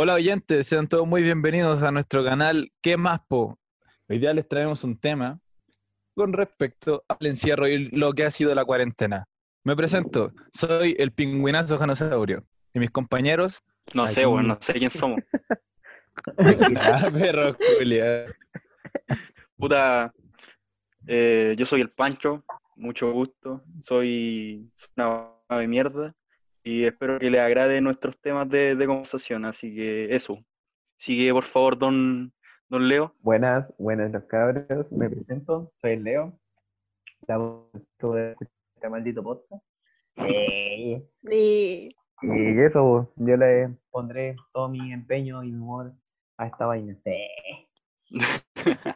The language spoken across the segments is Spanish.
Hola oyentes, sean todos muy bienvenidos a nuestro canal ¿Qué más po? Hoy día les traemos un tema con respecto al encierro y lo que ha sido la cuarentena. Me presento, soy el pingüinazo janosaurio y mis compañeros... No sé, Aquí. weón, no sé quién somos. Ah, perro, Julia. Puta, eh, yo soy el Pancho, mucho gusto. Soy una de mierda y espero que les agrade nuestros temas de, de conversación. Así que eso. Sigue, por favor, don, don Leo. Buenas, buenas los cabros. Me presento, soy Leo. La voz de este maldito podcast. Eh, Y Y eso, yo le pondré todo mi empeño y mi humor a esta vaina. Eh.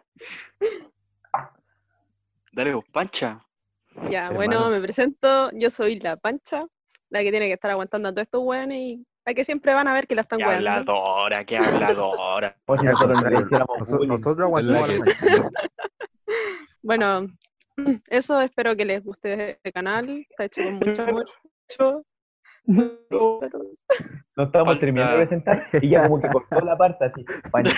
Dale, vos, Pancha. ya, Hermano. bueno, me presento. Yo soy la Pancha, la que tiene que estar aguantando a todos estos weones y la que siempre van a ver que la están Qué weando. habladora, qué habladora. Si nosotros no aguantamos. Bueno, eso espero que les guste este canal. Está hecho con mucho amor. Mucho. No estamos Falta- terminando de presentar y ya como que cortó la parte así. Falta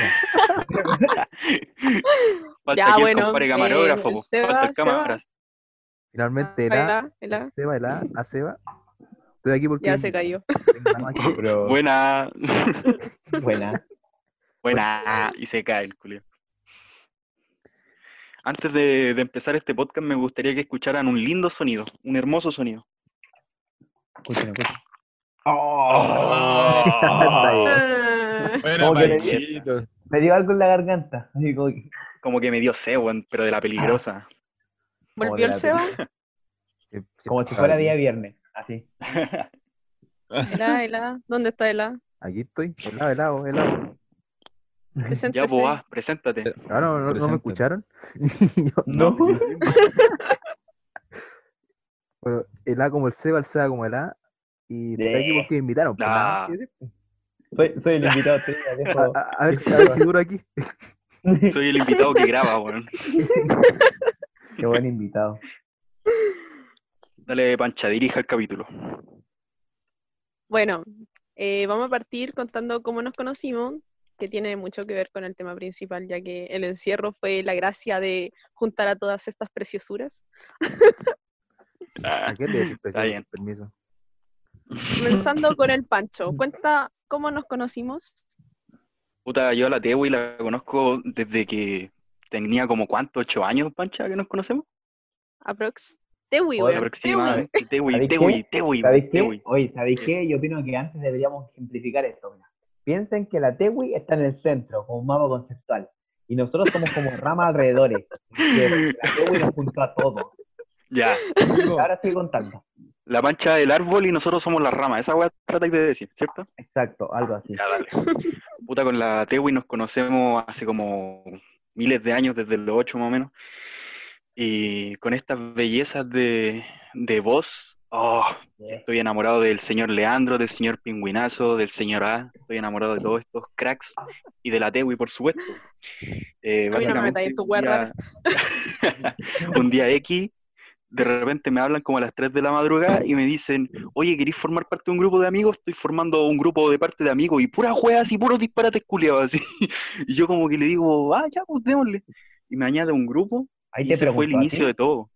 Ya, el bueno, compadre eh, camarógrafo, el po. Seba, Falta el. Finalmente, el A, ahí la- Seba, el A, a Seba. Estoy aquí porque. Ya se cayó. Pero Buena, buena. buena. Y se cae el culio. Antes de, de empezar este podcast, me gustaría que escucharan un lindo sonido, un hermoso sonido. Escuchen, escuchen. Oh. Ah, Buena, ¿Cómo que le- Panchito. Me dio algo en la garganta. Como que- Como que me dio weón, pero de la peligrosa. ¿Volvió el. Que- Como si fuera día viernes. Así. Ela, Ela. ¿Dónde está Ela? Aquí estoy, helado, helado, helado. ya, Preséntese. pues, va, preséntate. Ah, no, no, no me escucharon. Yo- No. bueno, el A como el Seba, el Seba como el A. Y estoy aquí porque me invitaron. pues, Ah. decir. Soy, soy el invitado a, a- a ver si, si duro aquí. Soy el invitado que graba, weón. Qué buen invitado. Dale, Pancha, dirija el capítulo. Bueno, eh, vamos a partir contando cómo nos conocimos, que tiene mucho que ver con el tema principal, ya que el encierro fue la gracia de juntar a todas estas preciosuras. ¿A qué le decís Está bien. permiso? Comenzando con el Pancho, cuenta cómo nos conocimos. puta, yo a la Tewi la conozco desde que tenía como cuánto, ocho años, Pancha, que nos conocemos. Aprox. Tewi, Oye, weón, Aproximadamente. Tewi, ¿Sabéis Tewi, ¿Sabéis qué? Oye, ¿sabéis qué? Yo opino que antes deberíamos ejemplificar esto. mira. Piensen que la Tewi está en el centro, como un mapa conceptual. Y nosotros somos como ramas alrededores. La Tewi nos juntó a todos. Ya, Ahora sigue contando. la Pancha del árbol y nosotros somos las ramas. Esa weá tratáis de decir, ¿cierto? Exacto, algo así. Ya, dale. Puta, con la Tewi nos conocemos hace como miles de años, desde los ocho más o menos. Y con estas bellezas de, de voz, oh, estoy enamorado del señor Leandro, del señor Pingüinazo, del señor A. Estoy enamorado de todos estos cracks y de la Tewi, por supuesto. Eh, A mí no me un día- un día X, de repente me hablan como a las 3 de la madrugada y me dicen, oye, ¿queréis formar parte de un grupo de amigos? Estoy formando un grupo de parte de amigos y puras weas y puros disparates culiados así. Y yo como que le digo, ah, ya, pues démosle. Y me añade un grupo Ahí y te ese fue el inicio de todo.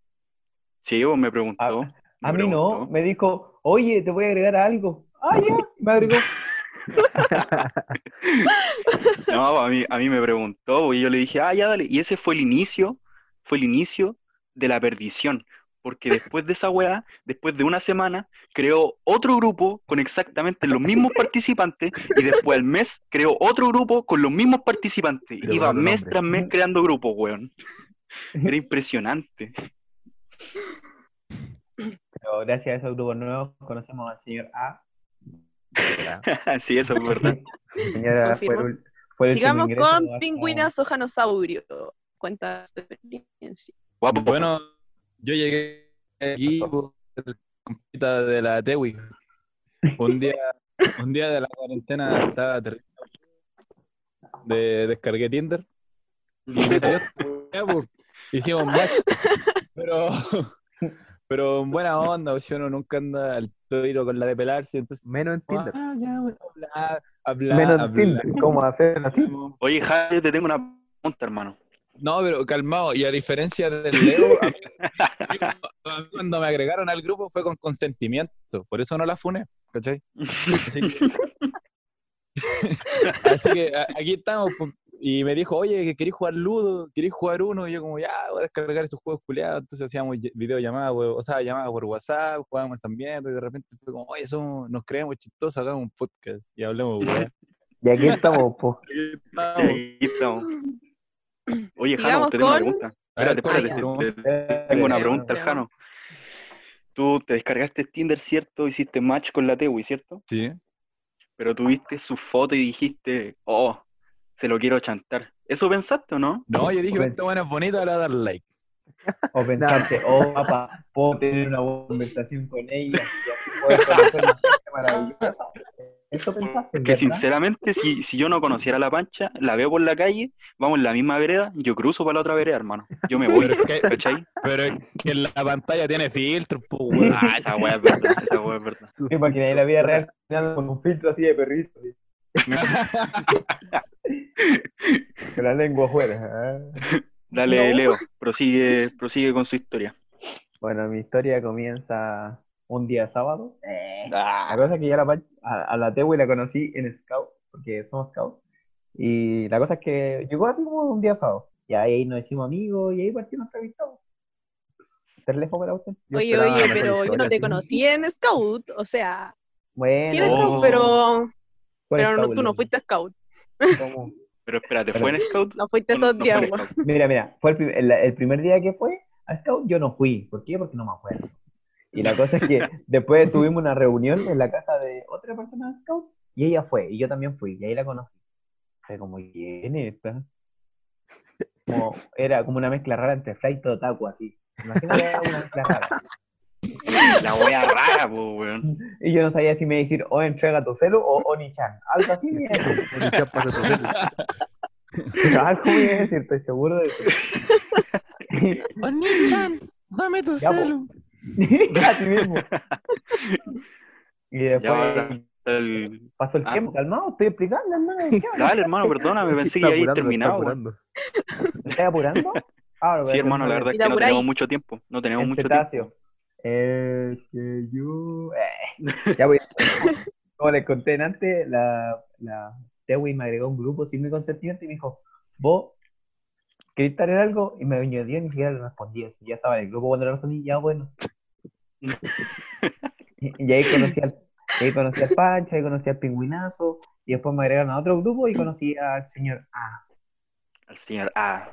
Sí, pues, me preguntó. me A mí no, me dijo, oye, te voy a agregar algo. Ah, ya, me agregó. No, a mí, a mí me preguntó y yo le dije, ah, ya, dale. Y ese fue el inicio, fue el inicio de la perdición. Porque después de esa weá, después de una semana, creó otro grupo con exactamente los mismos participantes y después al mes creó otro grupo con los mismos participantes. Pero Iba mes nombre. tras mes creando grupos, weón. Era impresionante. Pero gracias a esos grupos nuevos conocemos al señor A. sí, eso es verdad. El señor A fue el, fue el Sigamos con hasta- Pingüinazo Janosaurio. Cuenta su experiencia. Guapo. Bueno, yo llegué aquí por compita de la Tewi. Un día, un día de la cuarentena estaba terrible. De, descargué Tinder. Y hicimos match. Pero, pero en buena onda, o sea, uno nunca anda al Tiro con la de pelarse, entonces. Menos en Tinder. Ah, ya, bueno, Menos hablar. Tinder, ¿cómo hacer así? Oye, Javi, yo te tengo una pregunta, hermano. No, pero calmado, y a diferencia del Leo, a mí- yo- a mí cuando me agregaron al grupo fue con consentimiento, por eso no la funé, ¿cachai? Así que, Así que, a- aquí estamos, pues, y me dijo, oye, que queréis jugar Ludo, queréis jugar uno, y yo como, ya, voy a descargar esos juegos culiados, entonces hacíamos ll- videollamadas, o sea, llamadas por WhatsApp, jugábamos también, y de repente fue como, oye, somos, nos creemos chistosos, hagamos un podcast, y hablemos, weón. Y aquí estamos, po. Aquí estamos. Ahí estamos. Oye, Jano, Sigamos te tengo una con- pregunta. Espérate, espérate. Tengo una pregunta, al. Jano. Tú te descargaste Tinder, ¿cierto? Hiciste match con la Tewi, ¿cierto? Sí. Pero tuviste su foto y dijiste, oh, se lo quiero chantar. ¿Eso pensaste o no? No, yo dije, esta buena es bonita, le voy a dar like. O pensaste, oh, papá, puedo tener una buena conversación con ella. y poder conocer una gente maravillosa. Eso pensaste, Que sinceramente, si, si yo no conociera a la pancha, la veo por la calle, vamos en la misma vereda, yo cruzo para la otra vereda, hermano. Yo me voy, Pero es que- ¿cachai? Pero es que en la pantalla tiene pues, weón. Ah, esa weá es verdad, esa weá es verdad. Sí, porque ahí en la vida real con un filtro así de perrito. Con la lengua afuera. ah. Dale, No. Leo, prosigue, prosigue con su historia. Bueno, mi historia comienza un día sábado. La Ah, cosa es que yo a la, a, a la Tewi la conocí en Scout, porque somos Scout. Y la cosa es que llegó así como un día sábado. Y ahí nos hicimos amigos y ahí partimos entrevistados. ¿Te lejos para usted? Yo Oye, oye, pero yo no te sí. conocí en Scout, o sea, Bueno, sí en Oh. Scout, pero, ¿cuál pero no- tú no fuiste a Scout, ¿Cómo? Pero espérate, ¿fue en Scout? no fuiste ¿O esos no días, fue. Scout? Mira, mira, fue el, prim- el- el primer día que fue a Scout, yo no fui. ¿Por qué? Porque no me acuerdo. Y la cosa es que después tuvimos una reunión en la casa de otra persona de Scout y ella fue, y yo también fui, y ahí la conocí. Fue como, ¿quién es esta? Como, era como una mezcla rara entre Flight y Otaku, así. Imagínate una mezcla rara. La wea rara, weón. Y yo no sabía si me iba a decir o entrega tu celu o Oni-chan. Algo así me iba a decir. Ya pasa tu celu. Pero algo me iba a decir, estoy seguro de eso. Oni-chan, dame tu Ya, celu. Así mismo. Y Ya después el- pasó el Ah. tiempo, calmado, estoy explicando, hermano. Dale, hermano, perdóname, pensé que ya había apurando, me está terminado. ¿Me estás apurando? Ah, lo voy a Sí, hermano, la verdad es que no tenemos mucho tiempo. No tenemos El mucho cetáceo. tiempo. Es que yo. eh. Ya voy. Como les conté antes, la, la Tewi me agregó un grupo sin mi consentimiento y me dijo: ¿Vos querés estar en algo? Y me añadió y ni siquiera le respondí. Así, ya estaba en el grupo cuando le respondí, ya bueno. Y, y ahí conocí al, ahí conocí al Pancha, ahí conocí al Pingüinazo, y después me agregaron a otro grupo y conocí al señor A. Al señor A.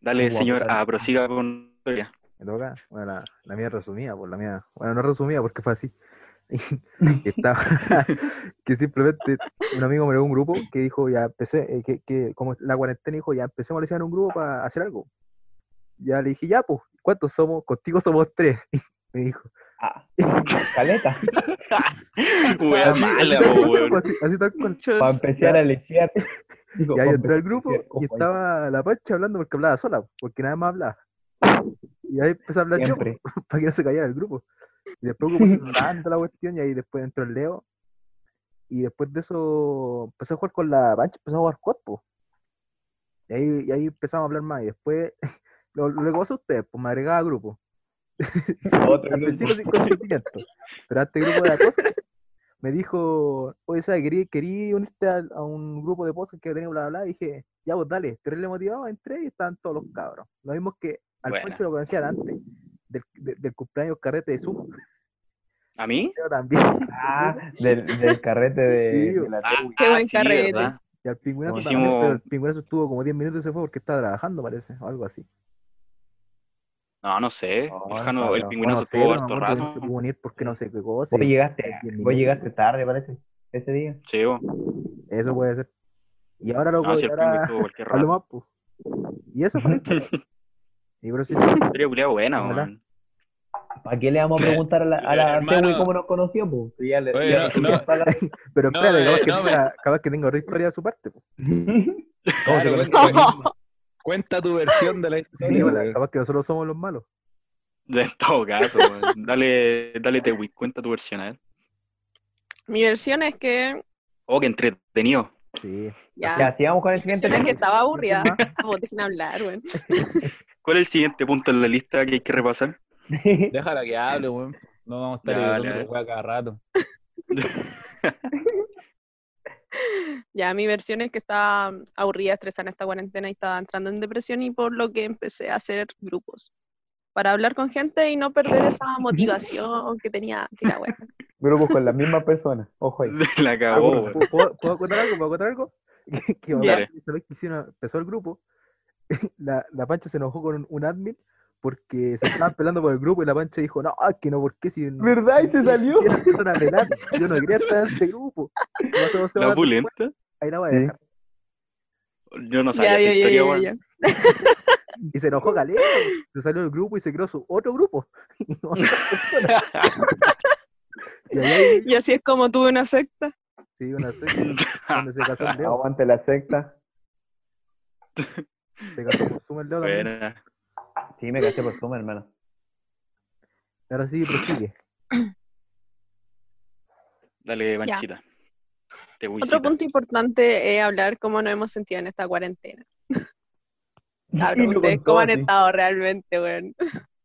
Dale, señor. A, prosiga con la historia. Bueno, la, la mía resumida, pues la mía. Bueno, no resumida porque fue así. que estaba. que simplemente un amigo me dio un grupo que dijo, ya empecé, eh, que, que como la cuarentena dijo, ya empecemos a diseñar un grupo para hacer algo. Ya le dije, ya, pues, ¿cuántos somos? Contigo somos tres. me dijo. Ah, caleta. Wea mala, así pues, así, así tal cual. Para empezar a lesear. Digo, Y ahí entré a grupo y estaba la Pancha hablando porque hablaba sola, porque nada más hablaba. Y ahí empecé a hablar yo, Siempre. para que no se cayera el grupo. Y después tanto la cuestión y ahí después entró el Leo. Y después de eso empecé a jugar con la Pancha, empecé a jugar Cospo. Y ahí, y ahí empezamos a hablar más. Y después, lo, lo que a ustedes, pues me agregaba a grupo. Otro Al grupo. sin consentimiento. Pero a este grupo de acoso me dijo, oye, ¿sabes? Querí, querí unirte a, a un grupo de podcast que tenía bla, bla, bla. Y dije, ya vos dale, le motivado, entré y estaban todos los cabros. Lo mismo que al Buena. Pancho lo conocía de antes, del, de- del cumpleaños carrete de Zoom. ¿A mí? Yo también. Ah, del, del carrete de, Sí, de la Ah. Qué buen sí, carrete. ¿verdad? Y al pingüinazo también, hicimos- pero el pingüinazo estuvo como 10 minutos y se fue porque estaba trabajando, parece, o algo así. No, no sé. No, el, Jano- el no, pingüinazo no sé, estuvo me harto rato. no se pudo unir porque no sé qué cosa. Vos llegaste, vos llegaste tarde, parece, ese día. Sí, bo. Eso puede ser. Y ahora loco, No, si el ahora más, pues. Y eso fue pero sí, Historia culiá buena, ¿Verdad? weón. ¿Para qué le vamos a preguntar a la, a la Hermano. Tewi cómo nos conoció? Si Ya le, Oye, ya- no, ya no. está la- Pero No, espérate, eh, capaz, que no, tenga, capaz que tenga otra historia de su parte. pues. ¿Cómo se Claro, conoció? cuenta, cuenta tu versión de la Sí, historia. bueno, weón. capaz que nosotros somos los malos. En todo caso. Dale, dale, Tewi, cuenta tu versión, a ver. Mi versión es que Oh, qué entretenido. Sí. ya, Ya, sigamos con el siguiente es que estaba aburrida. Vos dejen hablar, weón. ¿Cuál es el siguiente punto en la lista que hay que repasar? Déjala que hable, weón. No vamos a estar weá cada rato. Ya, mi versión es que estaba aburrida, estresada en esta cuarentena y estaba entrando en depresión y por lo que empecé a hacer grupos para hablar con gente y no perder esa motivación que tenía antes, la. Grupos con las mismas personas. Ojo ahí. Se la Ah, cagó. bueno, ¿puedo, puedo- contar algo? ¿Puedo contar algo? Que, que hicieron- empezó el grupo, la, la Pancha se enojó con un, un admin porque se estaban peleando por el grupo y la Pancha dijo, no, es que no, ¿por qué si no- ¿Verdad? Y se salió. a? Yo no quería estar en este grupo. La pulenta. Ahí la voy a Sí. dejar. Yo no sabía Ya, esa ya, ya, historia, ya, weón. ya. Y se enojó Caleta, se salió del grupo y se creó su otro grupo. Y ahí así es como tuve una secta. sí, una secta donde se casó el Leo. Aguante la secta. Se casó con Suma el también. Buena. Sí, me caché por Zoom, hermano. Ahora sí, prosigue. Dale, manchita. Te Otro punto importante es hablar cómo nos hemos sentido en esta cuarentena. Cabrón, ustedes contó cómo han estado realmente, weón.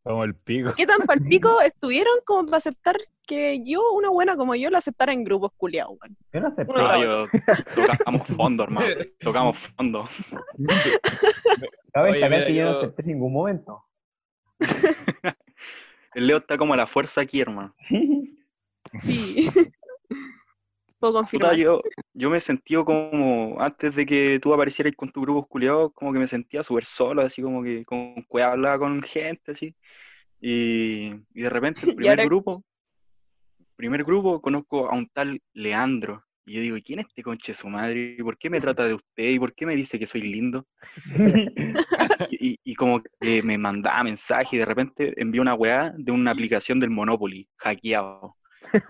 Como el pico. ¿Qué tan palpico estuvieron como para aceptar que yo, una buena como yo, la aceptara en grupos culiados, weón? Yo no. Uno Ah, yo tocamos fondo, hermano. Tocamos fondo. Cabe Oye, mira, que yo no acepté en ningún momento. El Leo está como a la fuerza aquí, hermano. Sí. Sí. Puedo Puta, confirmar. yo, yo me sentí como, antes de que tú aparecieras con tu grupo culiado, como que me sentía súper solo, así como que con hablaba con gente, así. Y, y de repente el Y primer ahora- grupo, primer grupo, conozco a un tal Leandro. Y yo digo, ¿y quién es este conche de su madre? ¿Y por qué me trata de usted? ¿Y por qué me dice que soy lindo? Y, y- y como que me mandaba mensaje y de repente envió una weá de una aplicación del Monopoly, hackeado.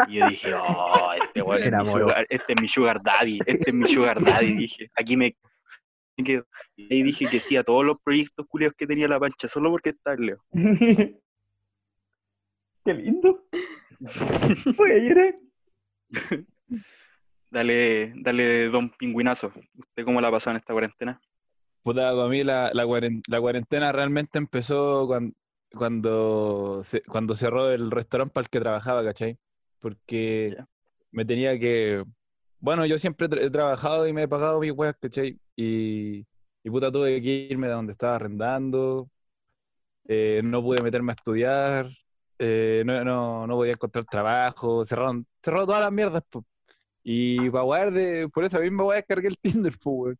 Y yo dije, oh, este weón es mi sugar, este es mi sugar daddy, este es mi sugar daddy, dije, aquí me quedo. Y dije que sí a todos los proyectos culiados que tenía la pancha, solo porque está Leo. Qué lindo. Voy a llorar. Dale, dale, don pingüinazo. ¿Usted cómo la ha pasado en esta cuarentena? Puta, para mí la, la, la cuarentena realmente empezó cuando, cuando, se- cuando cerró el restaurante para el que trabajaba, ¿cachai? Porque me tenía que... Bueno, yo siempre he trabajado y me he pagado mis weas, ¿cachai? Y, y puta, tuve que irme de donde estaba arrendando, eh, no pude meterme a estudiar, eh, no, no, no podía encontrar trabajo, cerraron, cerró todas las mierdas, po. Y para wear de, por esa misma wea descargué el Tinder, weón.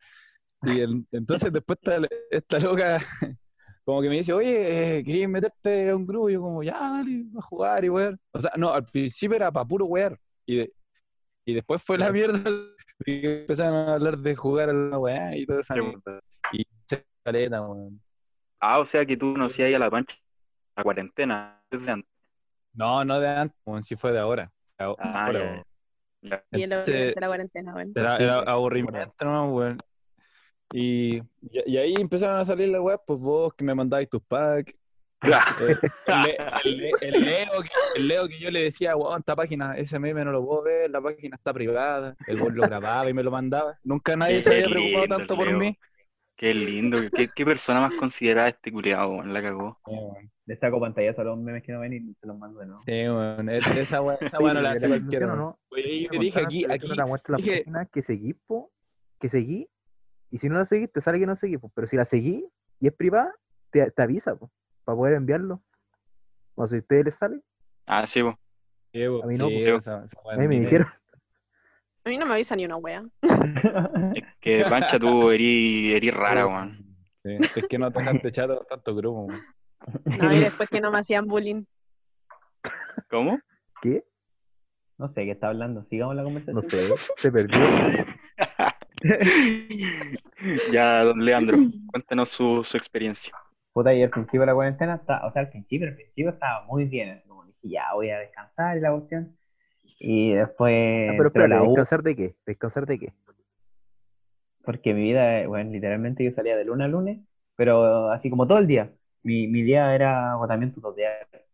Y el- entonces después esta, esta loca como que me dice, oye, eh, ¿querías meterte a un grupo? Y yo como, ya, dale, a jugar y wear. O sea, no, al principio era para puro wear. Y, de- y después fue la mierda y empezaron a hablar de jugar a la weá y toda esa mierda. Y se caleta, weón. Ah, o sea que tú conocías ahí a la pancha la cuarentena desde antes. No, no de antes, weón, sí fue de ahora. Ah, ahora, ya, weón. ya. Y el Entonces, de la cuarentena, weón. Era, aburrimiento, ¿no, weón? Y, y, y ahí empezaron a salir las web, pues vos que me mandabais tus packs. Eh, el, Le- el Le- el Leo, que, el Leo que yo le decía, weón, esta página, ese meme no lo puedo ver, la página está privada. El weón lo grababa y me lo mandaba. Nunca nadie se había preocupado lindo, tanto por mí. Qué lindo, qué, qué persona más considerada este culiado, weón, la cagó. Sí. Le saco pantallazo a los memes que no ven y se los mando de nuevo. Sí, weón. Es- Esa weá esa no la hace cualquiera. no, weón. no. Oye, yo dije aquí, aquí, que te muestre la página que seguí, po, que seguí, y si no la seguís, te sale que no seguí, po, pero si la seguí y es privada, te, te avisa, po, para poder enviarlo. O si a ustedes les sale, Ah, sí, po. Sí, A mí no, sí, pues. esa- a mí me dijeron, A mí no me avisa ni una wea. Es que Pancha tú erí, erí rara, weón. Sí, Es que no te chato tanto grupo, weón. No, y después que no me hacían bullying. ¿Cómo? ¿qué? No sé qué está hablando. Sigamos la conversación. No sé, se perdió. ya, don Leandro, cuéntanos su, su experiencia. Puta, y al principio de la cuarentena, está, o sea, al principio, al principio estaba muy bien. Así como dije, ya voy a descansar y la cuestión. Y después. Ah, pero espérate, la U, ¿descansar de qué? ¿Descansar de qué? porque mi vida, eh, bueno, literalmente yo salía de lunes a lunes, pero así como todo el día. Mi, mi día era agotamiento total,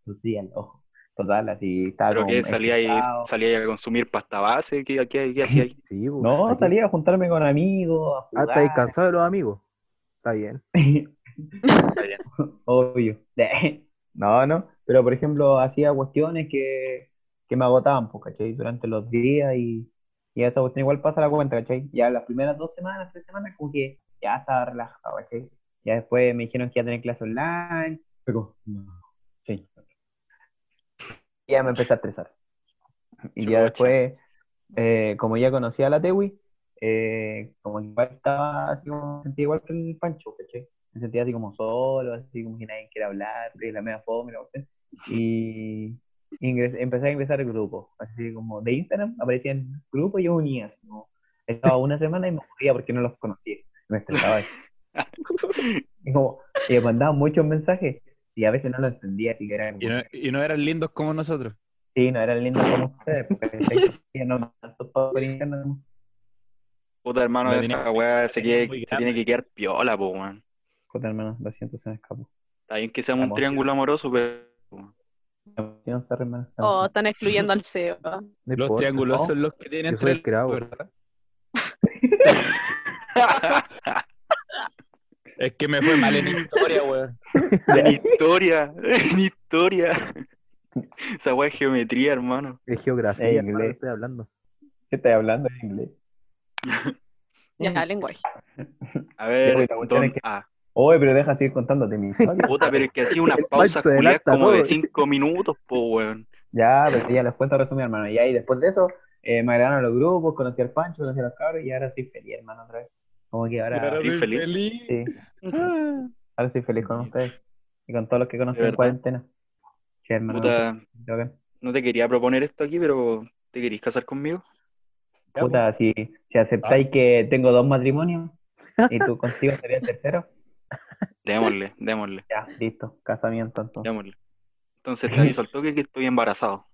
total, ojo. Total, así estaba Pero que salía ahí, estresado. salía ahí a consumir pasta base, ¿qué, qué, qué hacía ahí? Sí, pues, No, aquí- salía a juntarme con amigos, a Ah, jugar. estáis cansados de los amigos. Está bien. Está bien. Obvio. No, no. Pero por ejemplo, hacía cuestiones que, que me agotaban, pues, ¿cachai? Durante los días y, y esa cuestión igual pasa la cuenta, ¿cachai? Ya las primeras dos semanas, tres semanas, como que ya estaba relajado, ¿cachai? Ya después me dijeron que iba a tener clase online. No, sí. Y ya me empecé a estresar. Y ya después, eh, como ya conocía a la Tewi, eh, como igual estaba así como, me sentía igual que el Pancho, ¿cachai? Me sentía así como solo, así como que nadie quiere hablar, la media fome, la cuestión. Y ingres- empecé a ingresar al grupo, así como de Instagram, aparecía en grupo y yo unía, así como, estaba una semana y me moría porque no los conocía, me estresaba. Y como, y me mandaban muchos mensajes y a veces no lo entendía, así que era como, Y no, y no eran lindos como nosotros. sí, no eran lindos como ustedes, porque ¿cachai? no por internet, ¿no? Puta hermano, esa weá se, muy se tiene que quedar piola, po, weón. Puta, hermano, lo siento, se me escapó. Está bien que seamos un triángulo amoroso, pero Hermano. Oh, están excluyendo al Seba. No Los triángulos ¿no? son los que tienen el tres hago. ¿verdad? Es que me fue mal en historia, weón. en historia, en historia. Esa weá es geometría, hermano. Es geografía, hermano, inglés. estoy hablando. ¿Qué estás hablando en inglés? Ya, lenguaje. A ver, don- es que- ah, Oye, pero deja seguir contándote mi historia. puta, pero es que hacía se culiadas adelanta como de cinco minutos, po, weón. Ya, pero ya les cuento resumir, hermano. Y después de eso, eh, me agregaron a los grupos, conocí al Pancho, conocí a los cabros y ahora soy feliz, hermano, otra vez. Como que ahora, Ahora soy feliz. feliz. sí, ahora soy feliz con ustedes y con todos los que conocí ¿De en cuarentena. Sí, hermano. Puta, bacán. no te quería proponer esto aquí, pero ¿te querís casar conmigo? Puta, si, si aceptáis que tengo dos matrimonios y tú contigo sería el tercero, Démosle, démosle, ya, listo, casamiento entonces. démosle. Entonces te aviso al toque que estoy embarazado.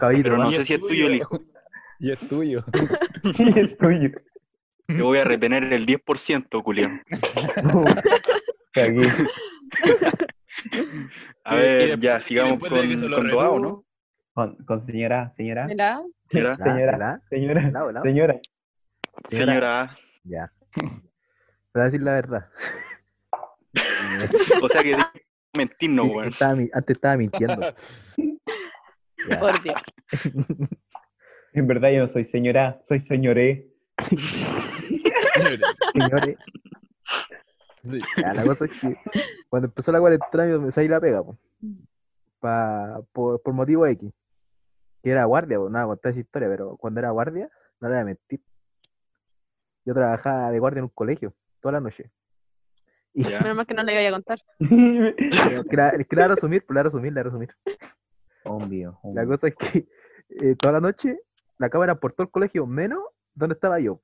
Pero no sé si es tuyo el hijo. Y es tuyo. es tuyo. Te voy a retener el 10%, culiao. Aquí. A Y- y ver, ya, y sigamos con, lo con retuvo, ¿no? Con, con señora, señora, señora, la- señora, la- la- señora. señora A. Ya. Te voy a decir la verdad. O sea que mentirnos, Sí, weón. antes estaba mintiendo. Ya. Por Dios. En verdad yo no soy señora, soy señoré. Señores, Sí. ya, la cosa es que cuando empezó la cuarentena yo me salí la pega, po. Pa- por, por motivo X. Que era guardia, pues nada, contar esa historia, pero cuando era guardia, no le voy a mentir. Yo trabajaba de guardia en un colegio, toda la noche. Y Ya. Menos mal que no le iba a contar. pero que la, la resumir, pues la resumir, la resumir. Obvio, La obvio. cosa es que eh, toda la noche la cámara por todo el colegio, menos donde estaba yo.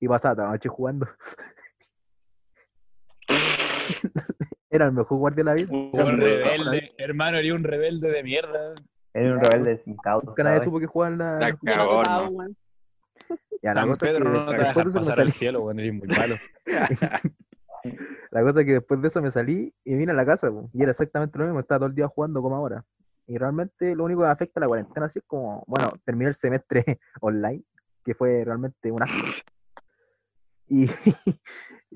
Y pasaba toda la noche jugando. Era el mejor guardia de la vida. Un Era rebelde, hermano, eres un rebelde de mierda. Era un rebelde sin causa. Nunca nadie supo que jugaba en la. La no Ya, la San cosa Pedro que no te después deja de eso me pasar al salí. cielo, weón, eres muy malo. La cosa es que después de eso me salí y vine a la casa, y era exactamente lo mismo, estaba todo el día jugando como ahora. Y realmente lo único que me afecta a la cuarentena así es como, bueno, terminé el semestre online, que fue realmente un asco.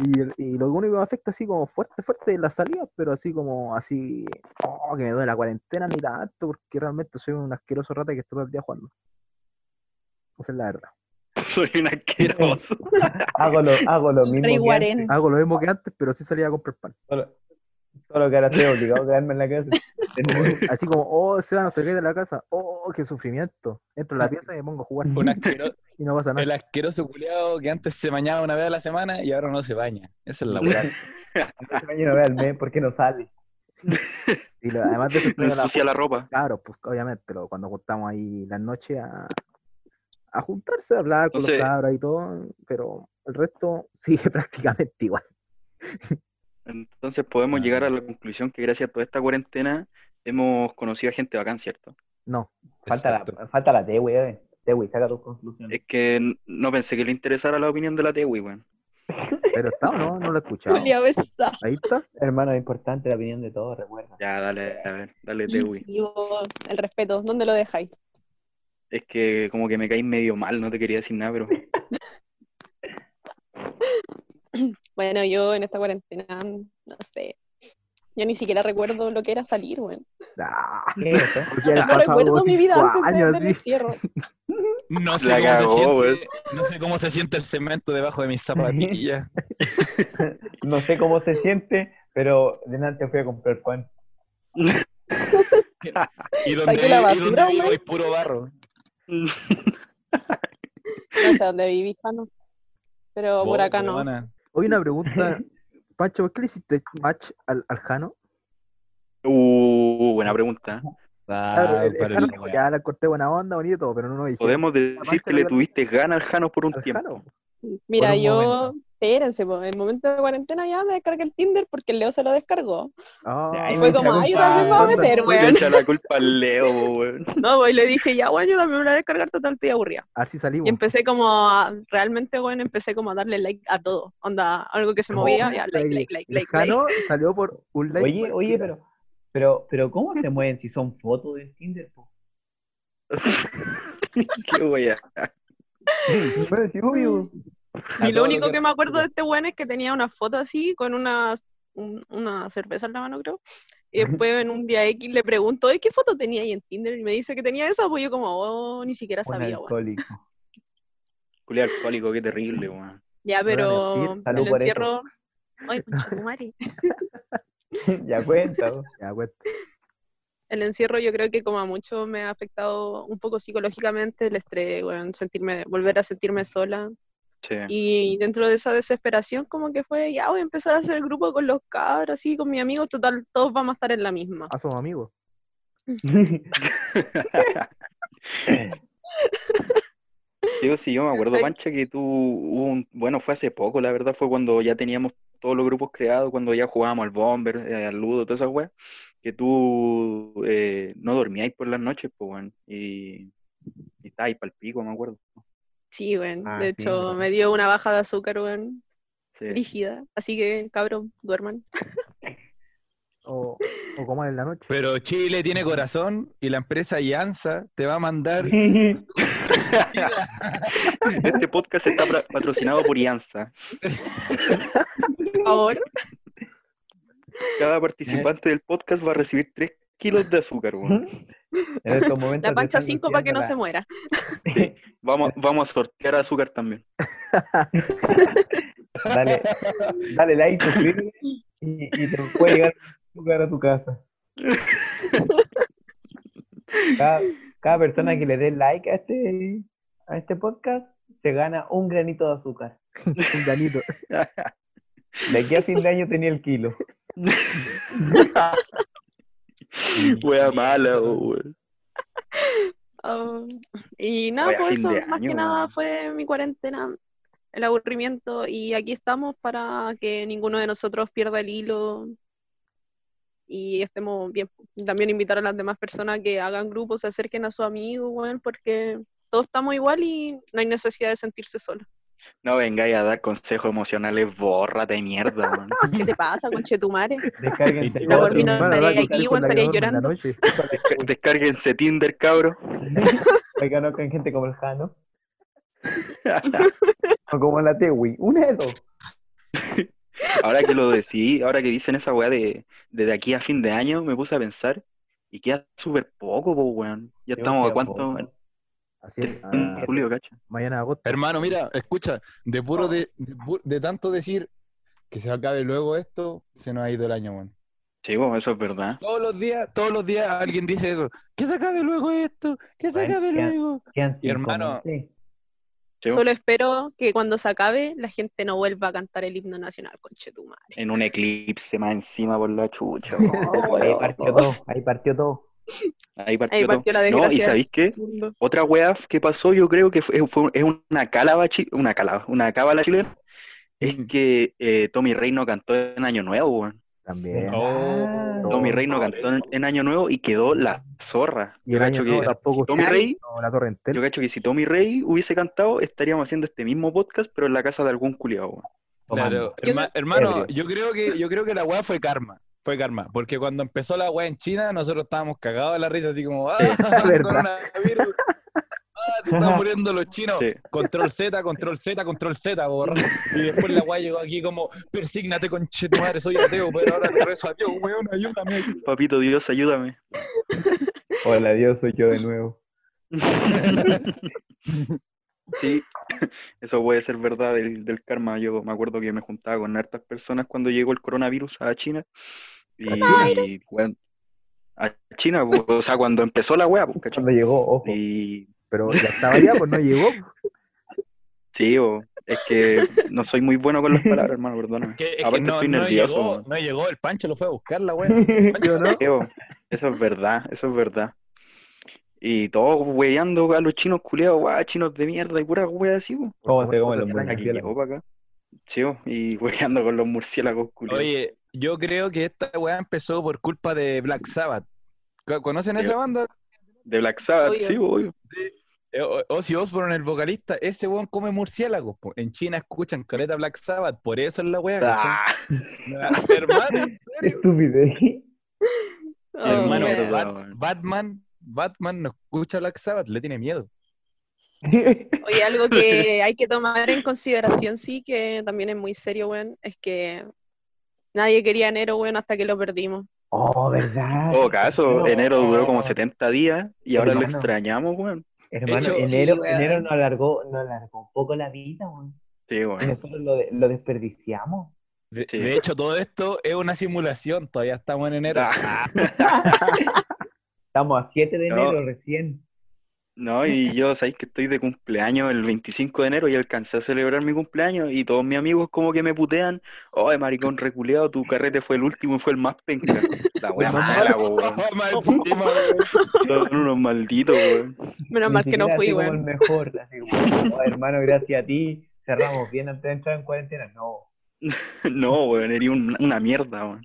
Y, y lo único que me afecta así como fuerte, fuerte es la salida, pero así como así, oh, que me duele la cuarentena ni tanto, porque realmente soy un asqueroso rata que está todo el día jugando. Esa es la verdad. Soy un asqueroso. Hago lo, hago lo mismo. que antes, Hago lo mismo que antes, pero sí salía a comprar pan. Solo, solo que ahora estoy obligado a quedarme en la casa. Así como, oh, se van a salir de la casa, oh, qué sufrimiento. Entro a la pieza y me pongo a jugar Un asquero- y no pasa nada. el asqueroso culiado que antes se bañaba una vez a la semana y ahora no se baña. Esa es la weá. Este año no ve al mes, ¿por qué no sale? Y lo- además de eso, a la- ensucia la ropa. Claro, pues obviamente, lo- cuando juntamos ahí las noches a, a juntarse, a hablar con Entonces- los cabros y todo, pero el resto sigue prácticamente igual. Entonces podemos llegar a la conclusión que gracias a toda esta cuarentena hemos conocido a gente bacán, ¿cierto? No, Falta Exacto. la, falta la Tewi, eh. Tewi, saca tus conclusiones. Es que no pensé que le interesara la opinión de la Tewi, weón. ¿Pero está o no? No lo he escuchado. Julia Besa. Ahí está. Hermano, es importante la opinión de todos, recuerda. Ya, dale, a ver, dale, Tewi. El respeto, ¿dónde lo dejáis? Es que como que me caí medio mal, no te quería decir nada, pero Bueno, yo en esta cuarentena, no sé. Yo ni siquiera recuerdo lo que era salir, weón. Ah, ¿Qué es o sea, No recuerdo mi vida antes de- años, del así. encierro. No sé, cómo cagó, se siente, no sé cómo se siente el cemento debajo de mis zapatillas. No sé cómo se siente, pero delante fui a comprar pan. Y donde, y donde vivo hay puro barro. No sé dónde vivís, Jano. Pero por acá no. Hoy una pregunta. Pancho, ¿por qué le hiciste match al, al Jano? Uh, buena pregunta. Claro, Ah, el, el Jano ya la corté buena onda, bonito, pero no nos dijiste Podemos decir que le tuviste ganas al Jano por un al tiempo. Jano. Mira, Por un yo, momento. Espérense, po, en el momento de cuarentena ya me descargué el Tinder porque el Leo se lo descargó. Ah, Y fue como, ay, yo también me voy a meter, Le weón. echa la culpa al Leo, weón. No, pues, y le dije, ya, weón, yo también me voy a descargar total, estoy aburrida. a ver si salimos. Y empecé como a, realmente, bueno, empecé como a darle like a todo. Onda, algo que se movía, ya, like, like, like, like, like. Jano salió por un like. Oye, oye, pero, pero, pero ¿cómo se mueven si son fotos del Tinder? po? Qué wea. Bueno, sí, obvio. Y lo único que- me acuerdo de este weón es que tenía una foto así, con una, un- una cerveza en la mano, creo. Y después en un día X le pregunto, "Oye, ¿qué foto tenía ahí en Tinder? Y me dice que tenía esa, pues yo como, oh, ni siquiera Un sabía, weón. alcohólico. Culé alcohólico, qué terrible, weón. Ya, pero por eso. encierro... Ay, concha tu madre. ya cuenta. Ya, cuenta. El encierro yo creo que como a mucho me ha afectado un poco psicológicamente el estrés, weón, sentirme, volver a sentirme sola. Sí. Y dentro de esa desesperación como que fue, ya voy a empezar a hacer el grupo con los cabros, así, con mis amigos, total, todos vamos a estar en la misma. Ah, somos amigos. Digo, sí, yo me acuerdo. Pancha, que tú, hubo un- bueno, fue hace poco, la verdad, fue cuando ya teníamos todos los grupos creados, cuando ya jugábamos al Bomber, eh, al Ludo, todas esas weas, que tú eh, no dormíais por las noches, pues, weón, y, y estabas ahí pa'l pico, me acuerdo. Sí, weón, Ah, de sí, hecho me dio una baja de azúcar, weón, Sí. rígida, así que, cabrón, duerman. O, o coman en la noche. Pero Chile tiene corazón y la empresa Yansa te va a mandar. Este podcast está patrocinado por Ianza. Por favor, Cada participante del podcast va a recibir 3 kilos de azúcar, weón. En estos momentos la pancha te están 5 para que no se muera. Sí. Vamos, vamos a sortear azúcar también. Dale, dale like, suscríbete y, y te puede llegar azúcar a tu casa. Cada, cada persona que le dé like a este, a este podcast se gana un granito de azúcar. Un granito. De aquí a fin de año tenía el kilo. Wea mala, weón. Ah, y nada, Oye, a pues eso, más año, que nada fue mi cuarentena, el aburrimiento, y aquí estamos para que ninguno de nosotros pierda el hilo y estemos bien. También invitar a las demás personas que hagan grupos, se acerquen a sus amigos, weón, porque todos estamos igual y no hay necesidad de sentirse solos. No vengáis a dar consejos emocionales, bórrate de mierda, weón. ¿Qué te pasa, conchetumare? Descárguense no aquí, llorando. Desca- Descárguense Tinder, cabro. Que no con gente como el Jano. O como la Tewi. Una de dos. Ahora que lo decidí, ahora que dicen esa weá de, de, de aquí a fin de año, me puse a pensar y queda súper poco, po, weón. Ya Yo estamos a cuánto, poco. Así es. en ah, julio, cacha. mañana agosto. Hermano, mira, escucha, de puro de, de, de tanto decir que se acabe luego esto, se nos ha ido el año, weón. Sí, po, eso es verdad. Todos los días, todos los días alguien dice eso. Que se acabe luego esto, que se Bueno, acabe luego. Quedan cinco hermano-. Sí. Solo espero que cuando se acabe la gente no vuelva a cantar el himno nacional, conchetumare. En un eclipse más encima por la chucha. Ahí partió todo. Ahí partió todo. Ahí partió, Ahí todo. partió la No, y. ¿sabéis qué? Otra weá que pasó, yo creo que fue, fue- es una cálaba, chi- una cálaba, una cábala chilena, es que eh, Tommy Rey no cantó en Año Nuevo, weón. También. Oh. Tommy Rey no cantó en, en Año Nuevo y quedó la zorra. Y Yo el año cacho nuevo que tampoco si Tommy Rey, la torre entera. yo cacho que si Tommy Rey hubiese cantado, estaríamos haciendo este mismo podcast, pero en la casa de algún culiao, weón. Claro, herma- hermano, yo creo que yo creo que la weá fue karma. Fue karma, porque cuando empezó la weá en China, nosotros estábamos cagados de la risa, así como, ah, coronavirus. Ah, se están muriendo los chinos. Sí. Control Z, control Z, control Z, borra. Y después la weá llegó aquí como, persígnate con tu madre, soy ateo, pero ahora le rezo a Dios, weón, ayúdame. Papito Dios, ayúdame. Hola, Dios, soy yo de nuevo. Sí, eso puede ser verdad del, del karma. Yo me acuerdo que me juntaba con hartas personas cuando llegó el coronavirus a China. Y, bueno, a China, pues, o sea, cuando empezó la wea, pues. Cuando llegó, ojo. Y Pero ya estaba allá, pues no llegó. sí, o- es que no soy muy bueno con las palabras, hermano, perdóname. Que, es Aparte no, estoy no nervioso. llegó, weón. no llegó, el Pancho lo fue a buscar la no. Sí, o, Eso es verdad, eso es verdad. Y todos weyando a los chinos culiados, guau, chinos de mierda y pura wea así. ¿Cómo se comen los murciélagos? llegó acá. Sí, y weyando con los murciélagos culiados. Oye, yo creo que esta weá empezó por culpa de Black Sabbath. ¿Co- ¿Conocen esa banda? De Black Sabbath, Obvio. sí, obvio. Eh, O- Ozzy Osbourne, el vocalista, ese weón come murciélagos. po. En China escuchan caleta Black Sabbath, por eso es la weá. Ah. Hermano, en serio. Estupidez. Oh, Hermano. Bat-. Batman, Batman no escucha Black Sabbath, le tiene miedo. Oye, algo que hay que tomar en consideración, sí, que también es muy serio, weón, es que nadie quería enero, weón, hasta que lo perdimos. Oh, ¿verdad? todo caso, No. enero duró como 70 días y ahora lo extrañamos, weón. Hermano, hecho, enero, sí, enero nos alargó, nos alargó un poco la vida, weón. Sí, weón. nosotros lo, de- lo desperdiciamos. De, Sí. de hecho, todo esto es una simulación, todavía estamos en enero. Ah, Estamos a 7 de No. enero recién. No, y yo, sabéis que estoy de cumpleaños el 25 de enero y alcancé a celebrar mi cumpleaños y todos mis amigos como que me putean, oh, maricón reculeado, tu carrete fue el último y fue el más penca. La wea mala, weón. Son unos malditos, weón. Menos mal que no fui, weón. el mejor. Así como, "Oh, hermano, gracias a ti cerramos bien antes de entrar en cuarentena. No. No, weón, eres un- una mierda, weón.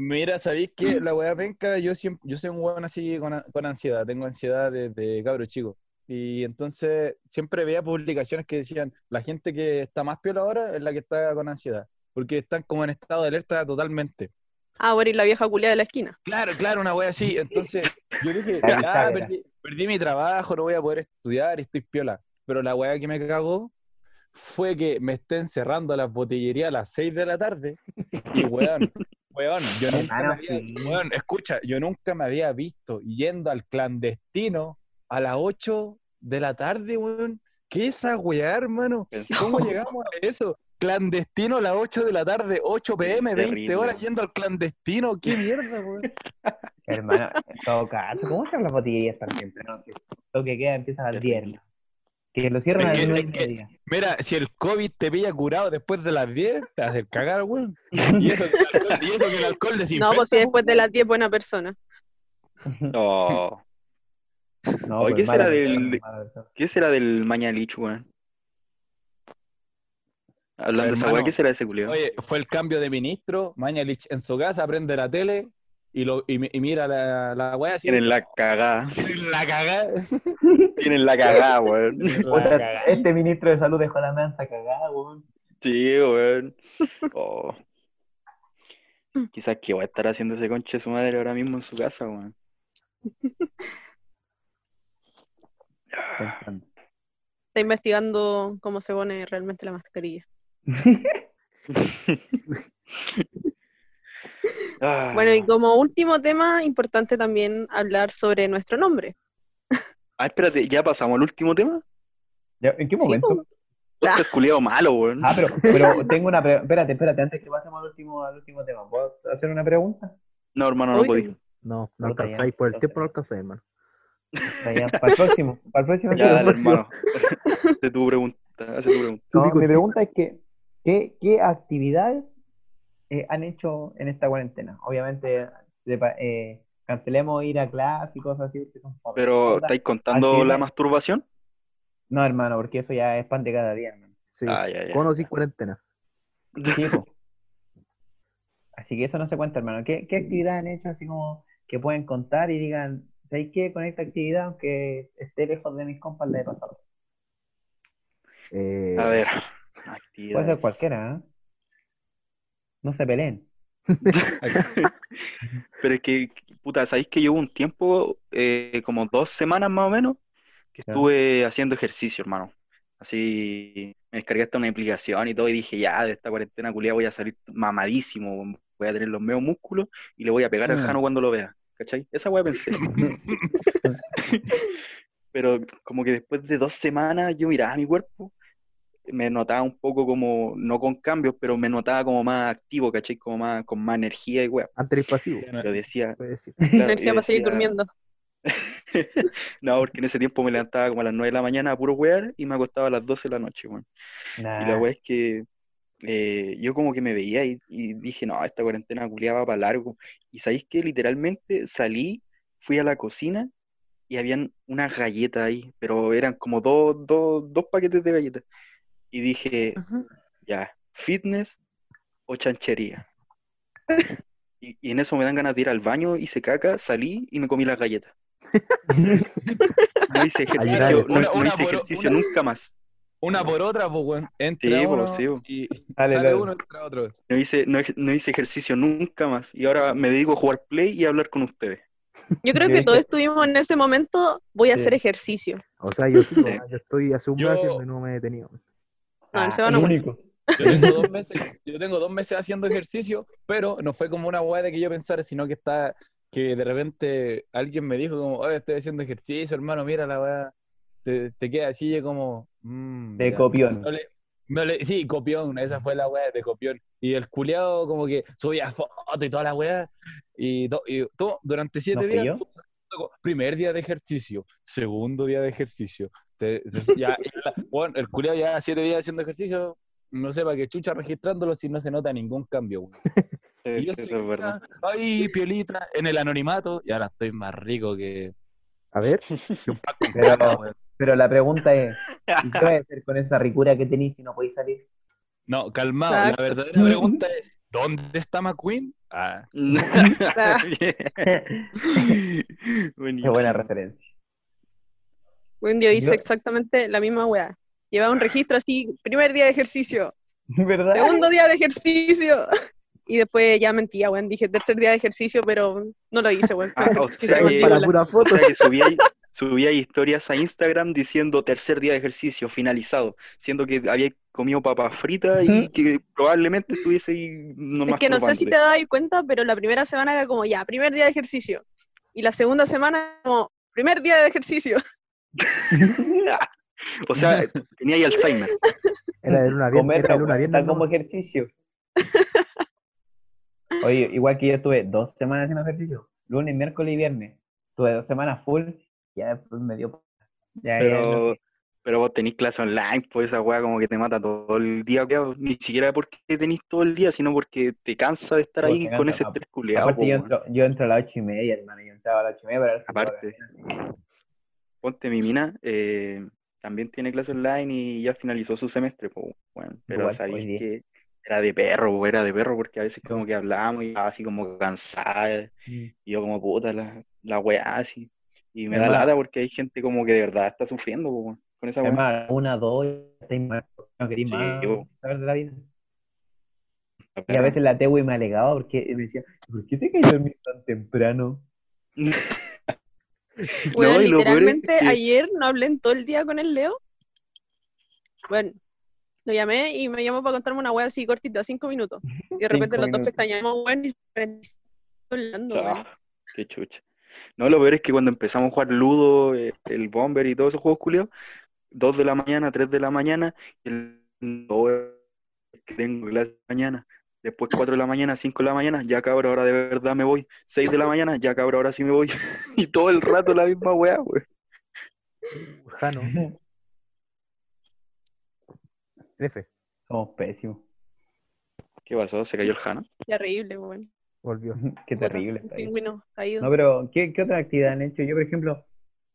Mira, ¿sabéis qué? La weá penca, yo siempre, yo soy un weón así con, con ansiedad, tengo ansiedad desde cabro chico. Y entonces siempre veía publicaciones que decían, la gente que está más piola ahora es la que está con ansiedad, porque están como en estado de alerta totalmente. Ah, bueno, y la vieja culia de la esquina. Claro, claro, una wea así. Entonces yo dije, ya, perdí, perdí mi trabajo, no voy a poder estudiar y estoy piola. Pero la wea que me cagó fue que me estén cerrando las botillerías a las 6 de la tarde. Y weón, weón, yo nunca me había, sí. weón, escucha, yo nunca me había visto yendo al clandestino a las 8 de la tarde, weón. ¿Qué es esa weá, hermano? ¿Cómo llegamos a eso? Clandestino a las 8 de la tarde, 8 pm, 20 Terrible. horas yendo al clandestino. ¿Qué mierda, weón? Hermano, en todo caso, ¿cómo están las botillerías tan si lo que queda empieza a las 10. Que lo cierran a Es las que- 9 y media. Mira, si el COVID te pilla curado después de las 10, te vas a hacer cagar, weón. Y eso, que el alcohol- y eso que el alcohol desinfecta. No, pues si después de las 10 buena persona. Oh, No, Oye, pues, ¿qué será mala del-. ¿qué será del Mañalich, weón? Hablando de esa Hermano, weá, ¿qué será de ese culiao? Oye, fue el cambio de ministro, Mañalich en su casa, prende la tele y, lo, y, mi- y mira la, la weá así. Tienen la cagada. Tienen la cagada. Tienen la cagada, weón. Este ministro de salud dejó la mansa cagada, weón. Sí, weón. Oh. Quizás que va a estar haciendo ese conche de su madre ahora mismo en su casa, weón. Está investigando cómo se pone realmente la mascarilla. Ah. Bueno, y como último tema, importante también hablar sobre nuestro nombre. Ah, espérate, ¿ya pasamos al último tema? Ya, ¿En qué Sí, momento? po. Podcast culiado malo, weón. Ah, pero, pero tengo una pregunta. Espérate, espérate, antes que pasemos al último, al último tema. ¿Puedo hacer una pregunta? No, hermano, no Uy, podí. No, no alcanzáis. Por el tiempo no alcanzáis, hermano. Para el próximo. Para el próximo. Ya, dale, próximo. hermano. Hace tu pregunta, hace tu pregunta. No, mi pregunta es que, ¿qué, qué actividades eh, han hecho en esta cuarentena? Obviamente, sepa- eh, cancelemos ir a clase y cosas así, porque son. Pero. ¿estáis contando Actividad- la masturbación? No, hermano, porque eso ya es pan de cada día, hermano. Sí. Ah, ya, ya. Con o sin cuarentena. Sí. Así que eso no se cuenta, hermano. ¿Qué, qué actividades han hecho así como que pueden contar y digan, ¿sabéis qué? Con esta actividad, aunque esté lejos de mis compas, la he pasado. Eh, A ver, Puede ser cualquiera, ¿eh? No se peleen. Pero es que, puta, ¿sabéis que yo hubo un tiempo, eh, como dos semanas más o menos, que estuve haciendo ejercicio, hermano? Así, me descargué hasta una aplicación y todo, y dije, ya, de esta cuarentena culiada voy a salir mamadísimo, voy a tener los medios músculos y le voy a pegar al Mm. Jano cuando lo vea, ¿cachai? Esa weá pensé. Pero como que después de dos semanas yo miraba mi cuerpo, me notaba un poco como, no con cambios, pero me notaba como más activo, ¿cachai? Como más, con más energía y weá. Antes pasivo, Pero decía, claro, Energía yo para seguir durmiendo. No, porque en ese tiempo me levantaba como a las 9 de la mañana a puro wear y me acostaba a las 12 de la noche, weón. Y la Nah. weá es que eh, yo como que me veía y, y dije, no, esta cuarentena culiada va para largo. Y sabéis que literalmente salí, fui a la cocina y habían unas galletas ahí, pero eran como dos, dos, dos paquetes de galletas. Y dije, ya, fitness o chanchería. Y, y en eso me dan ganas de ir al baño, hice caca, salí y me comí las galletas. No hice ejercicio, no, Una- no una hice por- ejercicio una- nunca más. Una por otra, pues, weón. Entra Sí, uno sí, po. y Dale, sale dale. uno, entra otro. No hice, no, hice ejercicio nunca más. Y ahora me dedico a jugar play y a hablar con ustedes. Yo creo que todos estuvimos en ese momento, voy a Sí. hacer ejercicio. O sea, yo sí, yo estoy hace un Yo- mes y no me he detenido. No, Ah, el no único. Yo tengo dos meses, yo tengo dos meses haciendo ejercicio, pero no fue como una weá de que yo pensara, sino que está, que de repente alguien me dijo como, oye, estoy haciendo ejercicio, hermano, mira la weá, te, te queda así, yo como, mm, De ya. copión. No le- no le- sí, copión, esa fue la weá de copión. Y el culiado como que subía fotos y toda la weá, y, to- y todo, durante siete ¿No fui días, primer día de ejercicio, segundo día de ejercicio. Ya- bueno, el culiado ya siete días haciendo ejercicio, no sé para qué chucha registrándolo si no se nota ningún cambio. weón. Sí, Y yo sí, estoy eso es verdad. ahí, piolita, en el anonimato, y ahora estoy más rico que, A ver, que un Paco con Pero- la pregunta es, ¿y ¿qué vas a hacer con esa ricura que tenés si no podéis salir? No, calmado, Exacto. la verdadera pregunta es, ¿dónde está McQueen? Ah, Qué buena referencia. Un día hice Yo- exactamente la misma weá. Llevaba un registro así, primer día de ejercicio, ¿Verdad? segundo día de ejercicio. Y después ya mentía, weón. Dije tercer día de ejercicio, pero no lo hice, weón. Ah, o sea que- para sea que subía historias a Instagram diciendo tercer día de ejercicio finalizado, siendo que había comido papas fritas y que probablemente estuviese ahí nomás Es que no sé si te das cuenta, pero la primera semana era como ya, primer día de ejercicio. Y la segunda semana como primer día de ejercicio. O sea, tenía ahí Alzheimer. Era de luna bien, Comer era de luna bien. cuenta como ejercicio. Oye, igual que yo estuve dos semanas haciendo ejercicio, lunes, miércoles y viernes. Tuve dos semanas full, ya después me dio... Ya, ya, no Pero, sé. pero vos tenés clase online, pues esa weá como que te mata todo el día. Ni siquiera porque tenés todo el día, sino porque te cansa de estar ahí con cansa, ese estrés Aparte po, yo entro, yo entro a las ocho y media, hermano, yo entraba a las ocho y media para ver fútbol, Aparte. Ponte mi mina, eh, también tiene clase online y ya finalizó su semestre, pues, bueno, pero Igual, sabéis que era de perro, era de perro, porque a veces como que hablábamos y así como cansada, y yo como puta la, la weá así, y me da lata porque hay gente como que de verdad está sufriendo, po, con esa weá. Una, dos, estáis muerto, no Sí, más saber de la vida. Y a veces la Tewi me alegaba porque me decía, ¿por qué te cayó dormir tan temprano? Bueno, No, es literalmente que- ayer no hablé en todo el día con el Leo. Bueno, lo llamé y me llamó para contarme una wea así cortita, cinco minutos. Y de repente los dos pestañamos, weón, y hablando. Ah, qué chucha. No, lo peor es que cuando empezamos a jugar Ludo, eh, el Bomber y todos esos juegos culiados, 2 de la mañana, 3 de la mañana, el no, que tengo clase mañana. Después 4 de la mañana, 5 de la mañana, ya cabrón, ahora de verdad me voy. 6 de la mañana, ya cabrón, ahora sí me voy. Y todo el rato la misma weá, weón. Jano, F, Somos pésimos. ¿Qué pasó? ¿Se cayó el Jano? Terrible, weón. volvió. Qué terrible. Está ahí. caído. No, pero ¿qué, qué otra actividad han hecho? Yo, por ejemplo,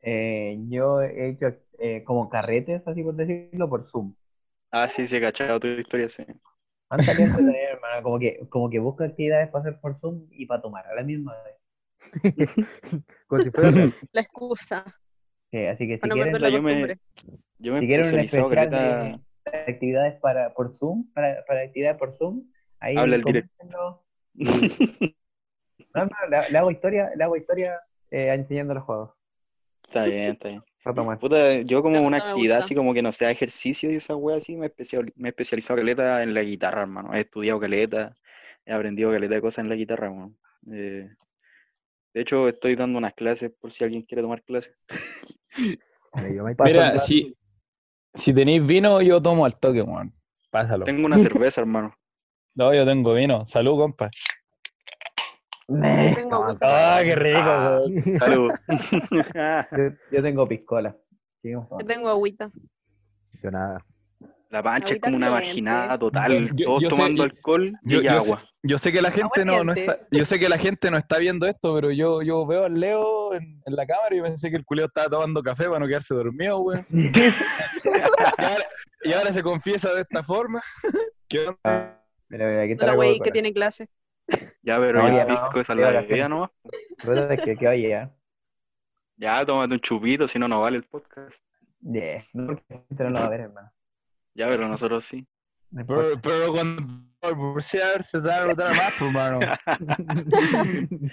eh, yo he hecho eh, como carretes, así por decirlo, por Zoom. Ah, sí, sí, he cachado tu historia, sí. Han salido entretenido, hermano, como que, como que busco actividades para hacer por Zoom y para tomar a la misma vez. Como si fuera. La excusa. Sí, así que si Para no quieren, yo me-. Yo me si quieren un especial caleta- de, actividades para, por Zoom, para, para actividades por Zoom, ahí Habla el directo. y- No, no, le, le hago historia, le hago historia eh, enseñando los juegos. Está bien, está bien. Retomar. Puta, yo como una actividad así como que no sea ejercicio y esa wea así, me, especial- me he especializado caleta en la guitarra, hermano. He estudiado caleta, he aprendido caleta de cosas en la guitarra, weón. Eh, de hecho, estoy dando unas clases por si alguien quiere tomar clases. Mira, si, si tenéis vino, yo tomo al toque, weón. Pásalo. Tengo una cerveza, hermano. No, yo tengo vino. Salud, compa. Me- tengo no, gusto. Ah, qué rico, Ah. weón. Salud. yo, yo tengo piscola. Sigamos Yo tengo agüita. yo nada. La pancha es Agüita como una marginada total, Yo- todos yo sé- tomando yo- alcohol y yo- yo agua. Yo sé que la gente no, no está, yo sé que la gente no está viendo esto, pero yo, yo veo al Leo en, en la cámara y pensé que el culeo estaba tomando café para no quedarse dormido, weón. Y ahora, y ahora se confiesa de esta forma. ¿Qué onda? Mira, mira, aquí está Coca-Cola. que tiene clase. Ya, pero No, el ya no, pisco esa es de la bebida, ¿no? Puta, es que, que vaya. Ya, tómate un chupito, si no, no vale el podcast. Yeah. No, porque la gente no lo va a ver, hermano. Ya, pero nosotros sí. No. Pero, pero cuando bursear se da otra más, pues, hermano.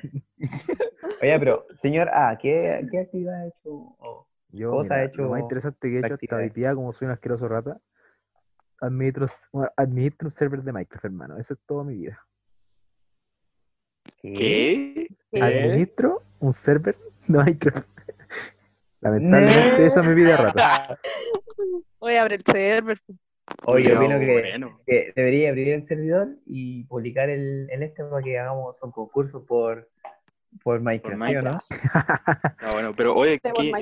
Oye, pero, señor A, ¿qué, qué actividad ha hecho? o- Yo, Cosa mira, ha hecho lo más interesante que he hecho hasta hoy día, como soy un asqueroso rata, administro, bueno, administro un server de Minecraft, hermano. Eso es toda mi vida. ¿Qué? ¿Qué? Administro un server de Minecraft. Lamentablemente, esa es mi vida rata. Voy a abrir el server. Oye, yo opino que, bueno. que debería abrir el servidor y publicar el, el este para que hagamos un concurso por, por Minecraft, ¿sí o no? Ah, bueno, pero oye, ¿qué-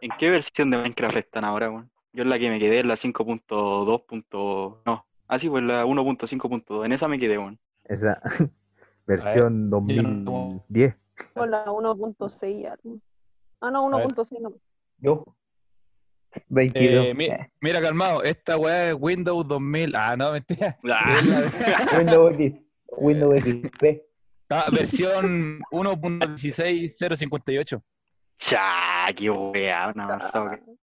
en, qué versión de Minecraft están ahora, weón? Yo en la que me quedé en la 5.2. punto- No, ah, sí, pues la 1.5.2. En esa me quedé, weón. Esa versión yo no- 2010. Con la 1.6 algo. Ah, no, A ver. 1.6 no. Yo. 22. Eh, mi- mira, calmado, esta weá es Windows 2000. Ah, no, mentira. Ah, Windows X. Windows XP. Ah, versión 1.16058. ya, qué weá, una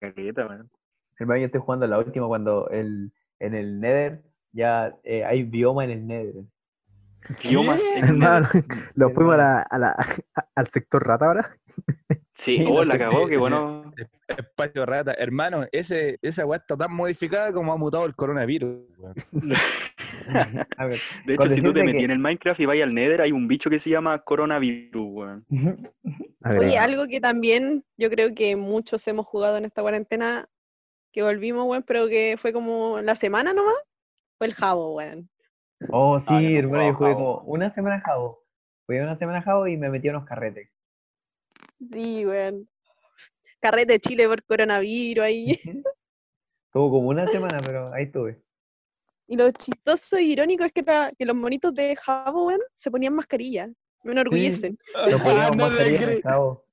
weón. Hermano, yo estoy jugando la última cuando el, en el Nether ya eh, hay bioma en el Nether. Biomas Hermano, lo fuimos a la, a la- al sector rata ahora. Sí, oh, la cagó, qué- qué bueno. Espacio rata. Hermano, ese, esa weá está tan modificada como ha mutado el coronavirus. weón. A ver, De hecho, si tú te metí que- en el Minecraft y vas al Nether, hay un bicho que se llama coronavirus, weón. A ver, Oye, a- algo que también yo creo que muchos hemos jugado en esta cuarentena, que volvimos, weón, pero que fue como la semana nomás, fue el Jabo, weón. Oh, sí, Ah, hermano, yo jugué Jabo. como una semana a Jabo. Jugué una semana a Jabo y me metí a unos carretes. Sí, weón. Carrete de Chile por coronavirus ahí. Tuvo como una semana, pero ahí estuve. Y lo chistoso e irónico es que, era- que los monitos de Jabo, weón, se ponían mascarillas. Me enorgullecen. No poníamos no mascarilla en Jabo.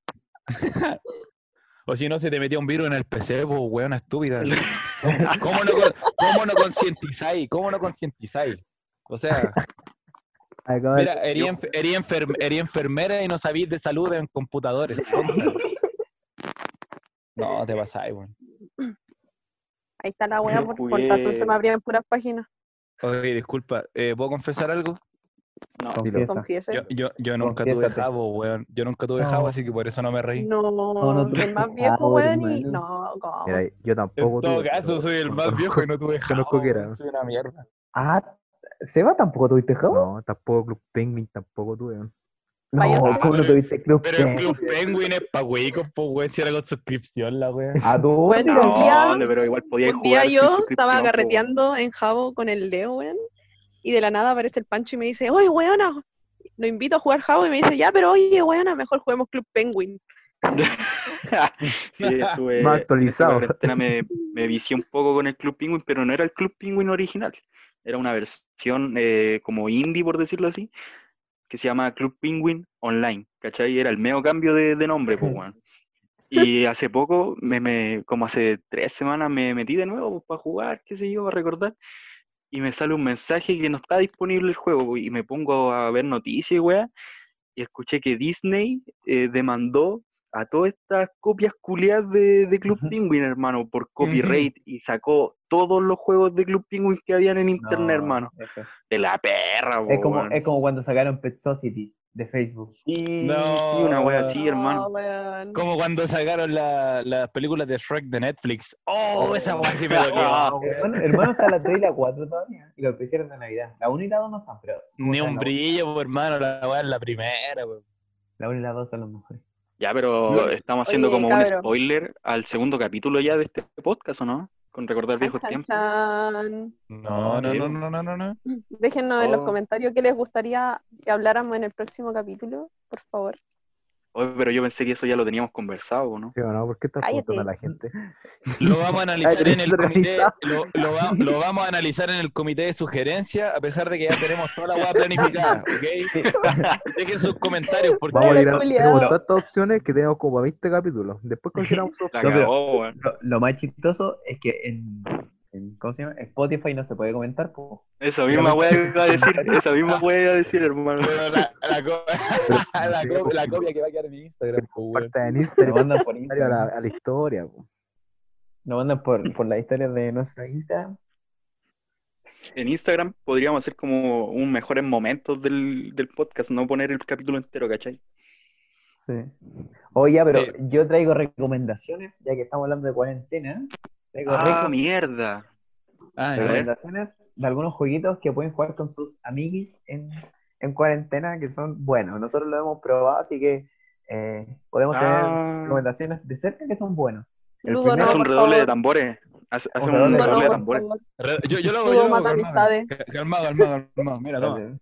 O si no, se te metió un virus en el PC, pues, weón, estúpida. ¿Cómo no, cómo no concientizáis? ¿Cómo no concientizáis? O sea, mira, erí, enf- erí enfer- erí enfermera y no sabéis de salud en computadores. No, te pasáis, weón. Ahí está la weá, por, por razón se me abrían puras páginas. Oye, disculpa, eh, ¿puedo confesar algo? No. Confiesa. Yo, yo, yo nunca tuve jabo, weón. Yo nunca tuve No. jabo, así que por eso no me reí. No, no el tuve más viejo, weón, y. No, ¿cómo? Mira, yo tampoco. En todo tuve, caso, pero soy el más viejo y no tuve jabo. conozco que era. weón, Soy una mierda. Ah, ¿Seba tampoco tuviste Jabo? No, tampoco Club Penguin, tampoco tuve. weón. No, Vaya, ¿cómo no tuviste Club Pero el Penguin? Club Penguin es pa' huecos, pues, weón, si era con suscripción la weón. ¿A tú? Bueno, un día- No, pero igual podía Un jugar día yo estaba po, carreteando en Jabo con el Leo, weón, y de la nada aparece el Pancho y me dice, oye, weona, lo invito a jugar Jabo, y me dice, ya, pero oye, weona, mejor juguemos Club Penguin. sí, estuve. Más actualizado. cuarentena me, me vicié un poco con el Club Penguin, pero no era el Club Penguin original. Era una versión eh, como indie, por decirlo así, que se llama Club Penguin Online. ¿Cachai? Era el medio cambio de, de nombre, pues, weón. Y hace poco, me, me- como hace tres semanas, me metí de nuevo pues, para jugar, qué sé yo, para recordar. Y me sale un mensaje que no está disponible el juego. Y me pongo a ver noticias, weá. Y escuché que Disney eh, demandó a todas estas copias culiadas de, de Club. Penguin, hermano, por copyright y sacó todos los juegos de Club Penguin que habían en internet, No, hermano. eso. De la perra, Es po, como, weón. es como cuando sacaron Pet Society de Facebook. Sí, No, sí, una wea así, No, hermano. Como cuando sacaron la- las películas de Shrek de Netflix. Oh, esa weá sí me Ah, dolió. weón. Hermano, hermano está la 3 y la 4 todavía. Y lo pusieron de Navidad. La 1 y la 2 no están, pero. Ni la un brillo, po, hermano, la weá es la primera, weón. La 1 y la 2 son los mejores. Ya, pero estamos haciendo Oye, como un spoiler al segundo capítulo ya de este podcast, ¿o no? Con recordar viejos Chan, tiempos. chan. No, no, no, no, no, no, no. Déjennos en los Oh. comentarios qué les gustaría que habláramos en el próximo capítulo, por favor. Oye, pero yo pensé que eso ya lo teníamos conversado, ¿no? ¿Sí no? ¿Por qué estás Cállate. preguntando a la gente? Lo vamos a analizar en el comité, lo, lo va- lo vamos a analizar en el comité de sugerencia, a pesar de que ya tenemos toda la weá planificada, ¿ok? Dejen sus comentarios porque Vamos a ir a Julián. tenemos tantas opciones que tenemos como para 20 capítulos. Después consideramos. Lo, lo más chistoso es que en, en, ¿cómo se llama? Spotify no se puede comentar, po. Esa misma wea iba a decir, esa misma wea iba a decir, hermano. La, la, co- la co- la copia que va a quedar en Instagram, po, en Lo Instagram mandan por a la, Instagram. a la historia. po. Lo mandan por, por las historias de nuestra Instagram. En Instagram podríamos hacer como un mejores momentos del, del podcast, no poner el capítulo entero, ¿cachai? Sí. Oye, pero Sí. yo traigo recomendaciones, ya que estamos hablando de cuarentena. Ah, reco- mierda. Ah, recomendaciones de algunos jueguitos que pueden jugar con sus amiguis en, en cuarentena, que son buenos. Nosotros lo hemos probado, así que eh, podemos tener Ah, recomendaciones de cerca que son buenos. El Ludo, no, un por redoble de favor. tambores. Hace, hace Un un redoble de redoble de tambores. Yo, yo lo hago, yo lo hago, calmado. Calmado, calmado, calmado. Mira, toma.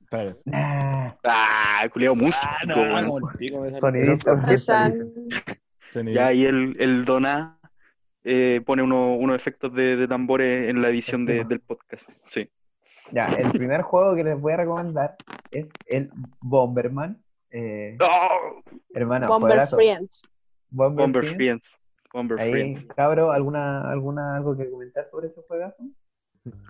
Espérate. Nah, Ah, culiao músico, Ah, no, weón. como Ya ahí el, el Doná eh, pone uno- unos efectos de, de tambores en la edición de- del podcast. Sí. Ya, el primer juego que les voy a recomendar es el Bomberman. Eh, ¡Oh! hermano, Bomber. Friends. Bomber, Bomber Friends. Friends. Bomber Ahí, Friends. cabro, ¿alguna, alguna algo que comentar sobre ese juegazo?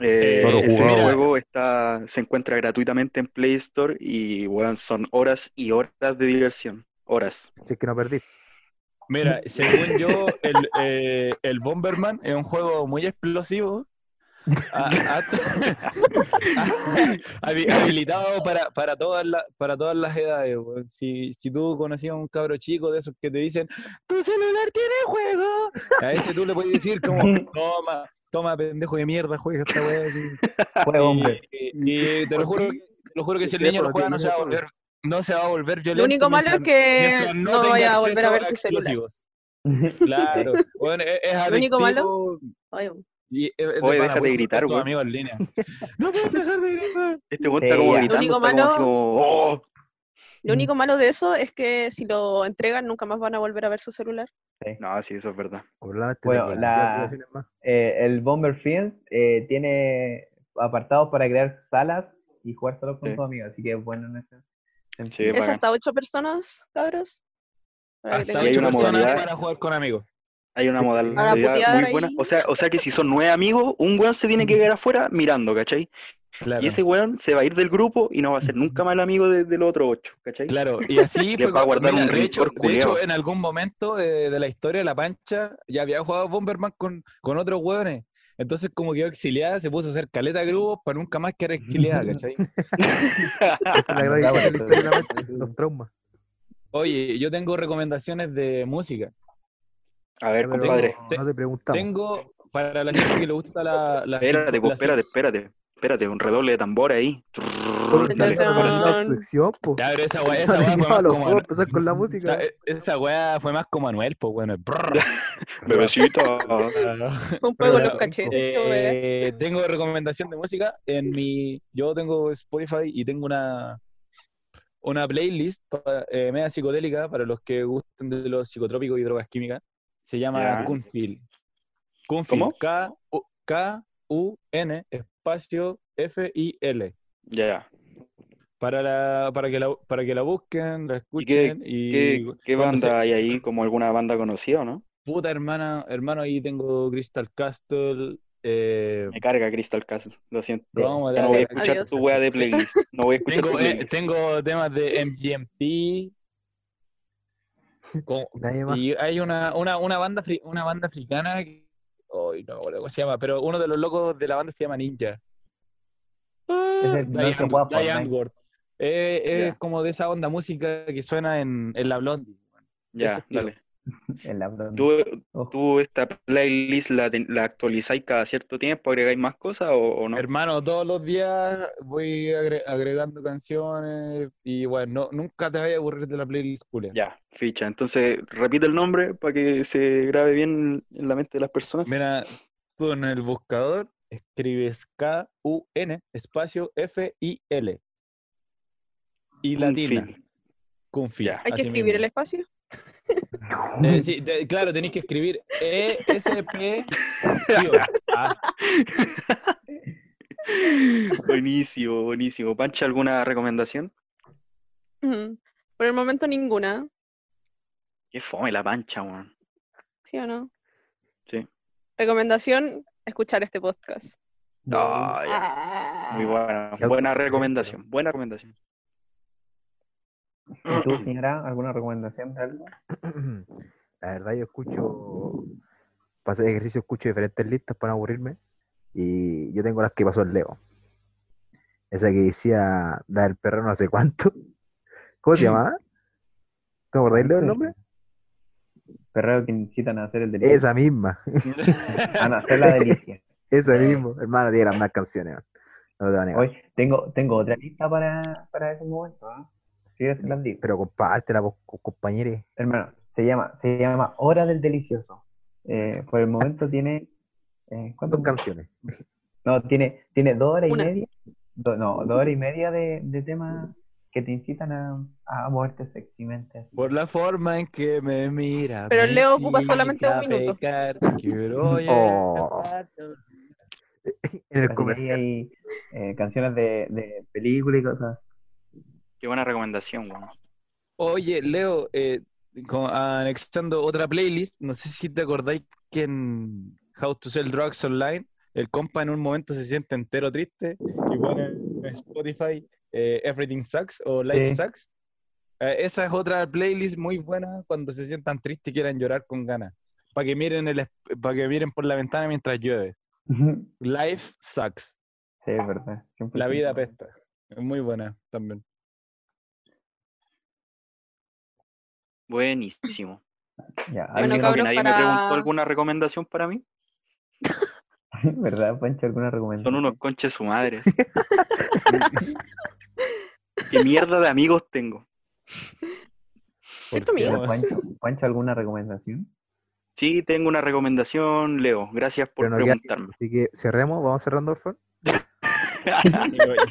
Eh, lo ese juego está, se encuentra gratuitamente en Play Store y son horas y horas de diversión. Horas. Si es que no perdí. Mira, según yo, el, eh, el Bomberman es un juego muy explosivo. a- a- habi- habilitado para, para, todas las para todas las edades. weón. Si, si tú conocías a un cabro chico de esos que te dicen, tu celular tiene juego, a ese tú le puedes decir como, toma, toma, pendejo de mierda, juega esta weá. hombre. Y, y te lo juro, te lo juro que si el niño lo juega no se va a volver, no se va a volver violento. Lo único malo es que no tenga vaya a volver a ver tu celular. explosivos. Claro. Bueno, es, es Lo único malo- adictivo Oye, y de Oye, deja de gritar, amigos en línea. No puedes dejar de gritar. Este Sí, está como gritando. Lo único está como malo- así como, ¡oh! Lo único malo de eso es que si lo entregan nunca más van a volver a ver su celular. No, sí, eso es verdad. Bueno, la-. Eh, el Bomber Friends eh, tiene apartados para crear salas y jugar solo con Sí. tus amigos, así que es bueno en ese Sí. ¿Es bacán. hasta ocho personas, cabros? Para Hasta ocho una personas modalidad- para jugar con amigos. Hay una modalidad muy buena. O sea, o sea que si son nueve amigos, un weón se tiene que quedar afuera mirando, ¿cachai? Claro. Y ese weón se va a ir del grupo y no va a ser nunca más el amigo de, de los otros ocho, ¿cachai? Claro, y así fue. va a guardar mira, un de, hecho, de hecho, en algún momento de, de la historia de la pancha, ya había jugado Bomberman con, con otros hueones. Entonces, como quedó exiliada, se puso a hacer caleta de grupos para nunca más quedar exiliada, ¿cachai? Los traumas. Oye, yo tengo recomendaciones de música. A ver, compadre. No te preguntamos. Tengo, para la gente que le gusta la... la Espérate, pues, la- espérate, espérate. Espérate, un redoble de tambor ahí. Dale. Ya, pero esa weá, esa weá fue más como... empezar con la música. esa, esa weá fue más como Anuel, pues bueno. Bebecito. Un poco los cachetes. Eh, tengo recomendación de música en mi. Yo tengo Spotify y tengo una una playlist eh, media psicodélica para los que gusten de los psicotrópicos y drogas químicas. Se llama Ya. Kunfil. Kunfil. ¿Cómo? K K U N espacio F I L. Ya. Para la para que la para que la busquen, la escuchen y, ¿Qué, qué cuando se- banda hay ahí? ¿Como alguna banda conocida o no? puta hermana, hermano ahí tengo Crystal Castle eh, Me carga Crystal Castle, lo siento. ¿Cómo Ya no voy a escuchar Adiós. tu wea de playlist. No voy a escuchar tu Tengo, eh, playlist. tengo temas de MGMT. con- y hay una, una, una, banda, una banda africana que, No, ¿cómo se llama? Pero uno de los locos de la banda se llama Ninja. Es el Diane. Eh, como de esa onda música que suena en, en la Blondie. Ya, dale. En la Blondie. ¿Tú, tú esta playlist la, la actualizáis cada cierto tiempo, agregáis más cosas o, o no? Hermano, todos los días voy agre- agregando canciones y bueno, no- nunca te vayas a aburrir de la playlist culia. Ya, ficha. Entonces, repite el nombre para que se grabe bien en la mente de las personas. Mira, tú en el buscador escribes K-U-N espacio F-I-L. Y latina. Ya. Hay que escribir el espacio. Eh, sí, claro, tenéis que escribir E E-S-P. Ah, Buenísimo, buenísimo. Pancha, ¿alguna recomendación? Ujú. Por el momento ninguna, Qué fome la pancha, weón. ¿sí o no? Sí. Recomendación, escuchar este podcast. Ah. Ah. Muy buena, Ya. buena recomendación, buena recomendación. ¿Y tú, señora, alguna recomendación de algo? La verdad, yo escucho, para hacer ejercicio, escucho diferentes listas para aburrirme. Y yo tengo las que pasó el Leo. Esa que decía, la del perro no sé cuánto. ¿Cómo se llamaba? ¿Te acordáis, Leo, el nombre? Perreo que incitan a hacer el delirio. Esa misma, A hacer la delicia. esa misma. Hermano, tiene las más canciones. No te voy a negar. Hoy tengo, tengo otra lista para, para ese momento. ¿ah? Sí, se las digo. Pero compártela, con compañeros. Hermano, se llama, se llama Hora del Delicioso. Eh, por el momento tiene. Eh, ¿Cuántas canciones. No, tiene, tiene dos horas Una. y media. do- no, dos horas y media de, de temas que te incitan a, a moverte sexymente. así. por la forma en que me mira. Pero me Leo ocupa solamente un minuto. pecar, quiero Oh. En el comercial. hay eh, canciones de, de películas y cosas. Qué buena recomendación, weón. Oye, Leo, eh, con- anexando otra playlist, no sé si te acordáis que en How to Sell Drugs Online, el compa en un momento se siente entero triste y pone en Spotify eh, Everything Sucks o Life Sí. Sucks. Eh, esa es otra playlist muy buena cuando se sientan tristes y quieran llorar con ganas. Para que miren el esp- para que miren por la ventana mientras llueve. Life Sucks. Sí, es verdad. La vida 100%. pesta. Es muy buena también. Buenísimo. Ya, Bueno, ¿alguien- cabros, nadie me preguntó alguna recomendación para mí. ¿verdad, Pancho? ¿Alguna Son recomendación? unos conches su madre. ¿Qué mierda de amigos tengo? ¿Cierto, amigo? Pancho, Pancho, ¿alguna recomendación? Sí, tengo una recomendación, Leo. Gracias por no preguntarme. Así que cerremos, vamos cerrando, por favor.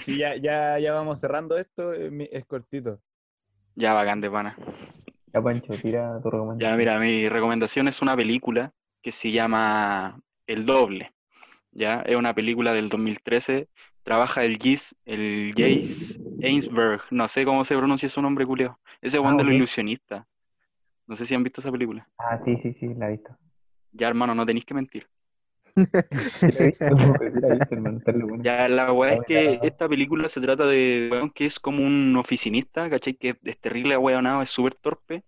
Sí, ya, ya, ya vamos cerrando esto, es, mi- es cortito. Ya, bacán de pana. Ya, Pancho, tira tu recomendación. Ya, mira, mi recomendación es una película que se llama El Doble. Ya, es una película del 2013. Trabaja el Gis, el Jace Ainsberg. No sé cómo se pronuncia su nombre, culeo. Ese Juan Ah, de los ok. ilusionistas. No sé si han visto esa película. Ah, sí, sí, sí, la he visto. Ya, hermano, no tenéis que mentir. Ya, la weá es que esta película se trata de weón que es como un oficinista, ¿cachai? Que es terrible ahueonado, es súper torpe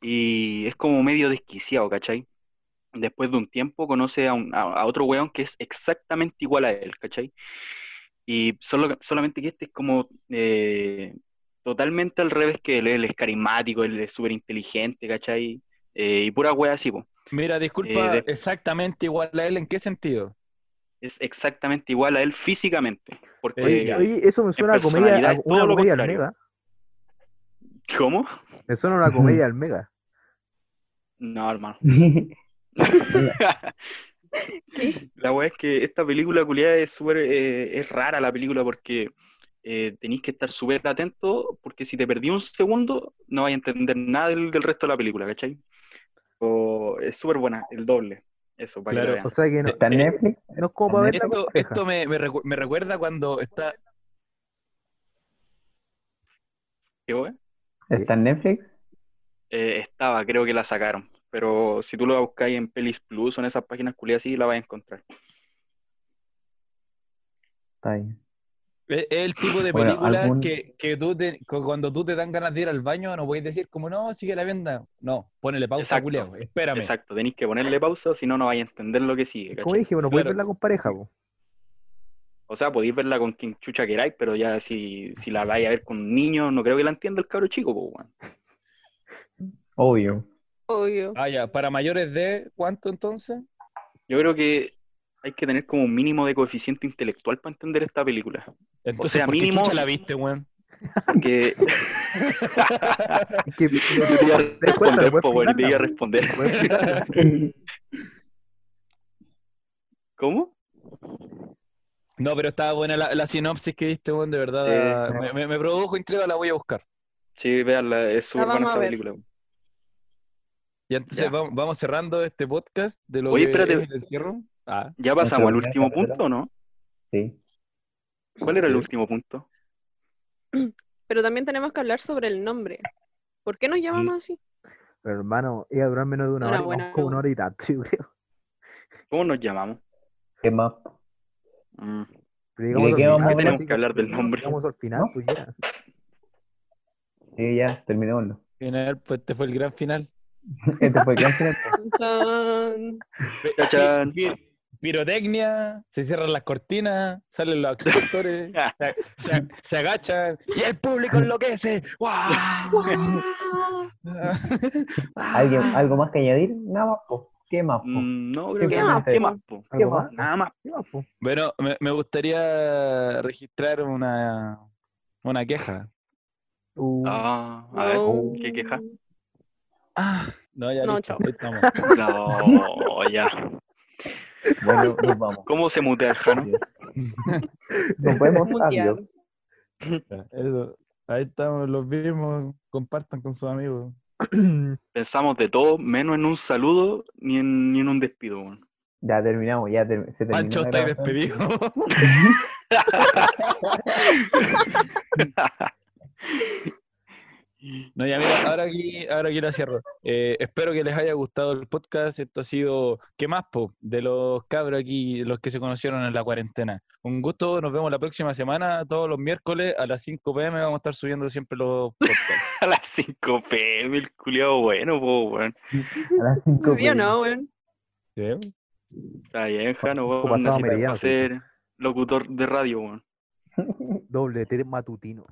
y es como medio desquiciado, ¿cachai? Después de un tiempo conoce a, un- a- a otro weón que es exactamente igual a él, ¿cachai? Y solo, solamente que este es como eh, totalmente al revés que él, él es carismático, él es súper inteligente, ¿cachai? Eh, y pura wea así, po. Mira, disculpa, Eh, de- exactamente igual a él, ¿en qué sentido? Es exactamente igual a él físicamente. Porque, Eh, Oye, eso me suena a comedia, a una todo comedia al mega. ¿cómo? Me suena a una comedia al mega. No, hermano. La weá es que esta película culiada es súper, eh, es rara la película porque eh, tenéis que estar súper atento porque si te perdí un segundo no vais a entender nada del, del resto de la película, ¿cachai? Es súper buena, el doble. Eso, para Claro, que O sea que no, ¿Está en Netflix? no es como para verla con Esto, me, me recu- me recuerda cuando está. ¿Qué? ¿Está en Netflix? Eh, estaba, creo que la sacaron. Pero si tú lo buscáis en Pelis Plus o en esas páginas culiadas así, la vais a encontrar. Está bien. Es el tipo de Bueno, película algún- que, que tú te, cu- cuando tú te dan ganas de ir al baño, no puedes decir como no, sigue la vienda. No, ponele pausa, Exacto. culiao, espérame. Exacto, tenéis que ponerle pausa, si no, no vais a entender lo que sigue. Como dije, bueno, puedes Claro. verla con pareja, po. O sea, podéis verla con quien chucha queráis, pero ya si, si la vais a ver con un niño, no creo que la entienda el cabro chico, weón. Obvio. Obvio. Ah, ya, para mayores de ¿cuánto entonces? Yo creo que hay que tener como un mínimo de coeficiente intelectual para entender esta película. Entonces, sea, ¿por qué mínimo- la viste, weón? Que yo te iba a ¿Te das cuenta? responder, Puedes po, weón, y te iba a responder. ¿Cómo? No, pero estaba buena la, la sinopsis que diste, weón, de verdad. Sí. me, me- me produjo intriga, la voy a buscar. Sí, veanla, es súper buena esa película. Y entonces Ya. vamos cerrando este podcast de lo Oye, que espérate. es el encierro. Ah, ¿Ya pasamos al último punto o no? Sí. ¿Cuál era el último punto? Pero también tenemos que hablar sobre el nombre. ¿Por qué nos llamamos así? Pero hermano, iba a durar menos de una, Una hora, buena vamos como una hora y tanto, yo creo. ¿Cómo nos llamamos? ¿Qué más? Mm, Pero ¿Y digamos de qué vamos a Tenemos que que hablar del nombre. Llegamos al final, ¿No? pues ya. Sí, ya, terminémoslo. final, pues este fue el gran final. Este fue el gran final. Pirotecnia, se cierran las cortinas, salen los actores, se, se- se agachan y el público enloquece. ¡Guau! ¿Alguien, ¿Algo más que añadir? Nada más, po. ¿Qué más, po? Mm, No, creo ¿Qué que más, ¿Qué más, po? ¿Qué ¿Algo más? Nada más. ¿Qué más, po? Bueno, me, me gustaría registrar una, una queja. Uh, Ah, a ver, No. ¿qué queja? Ah, no, ya No, listo, chao. ahí estamos. No, ya. Bueno, nos vamos. ¿Cómo se mutea el Jano? Nos vemos. Adiós. Eso. Ahí estamos, los vimos, compartan con sus amigos. Pensamos de todo, menos en un saludo ni en, ni en un despido. Ya terminamos, ya ter- se terminó. Pancho la está ahí grabación. despedido. No, ya mira, ahora aquí, ahora aquí la cierro. Eh, espero que les haya gustado el podcast. Esto ha sido, ¿qué más, po? De los cabros aquí, los que se conocieron en la cuarentena. Un gusto, nos vemos la próxima semana, todos los miércoles a las 5 pm. Vamos a estar subiendo siempre los podcasts. A las 5 pm, el culiado bueno, po, weón. A las 5 ¿Sí o no, weón? ¿Sí? Está bien, Jano, weón. Necesitas ser locutor de radio, weón. Doble T matutino.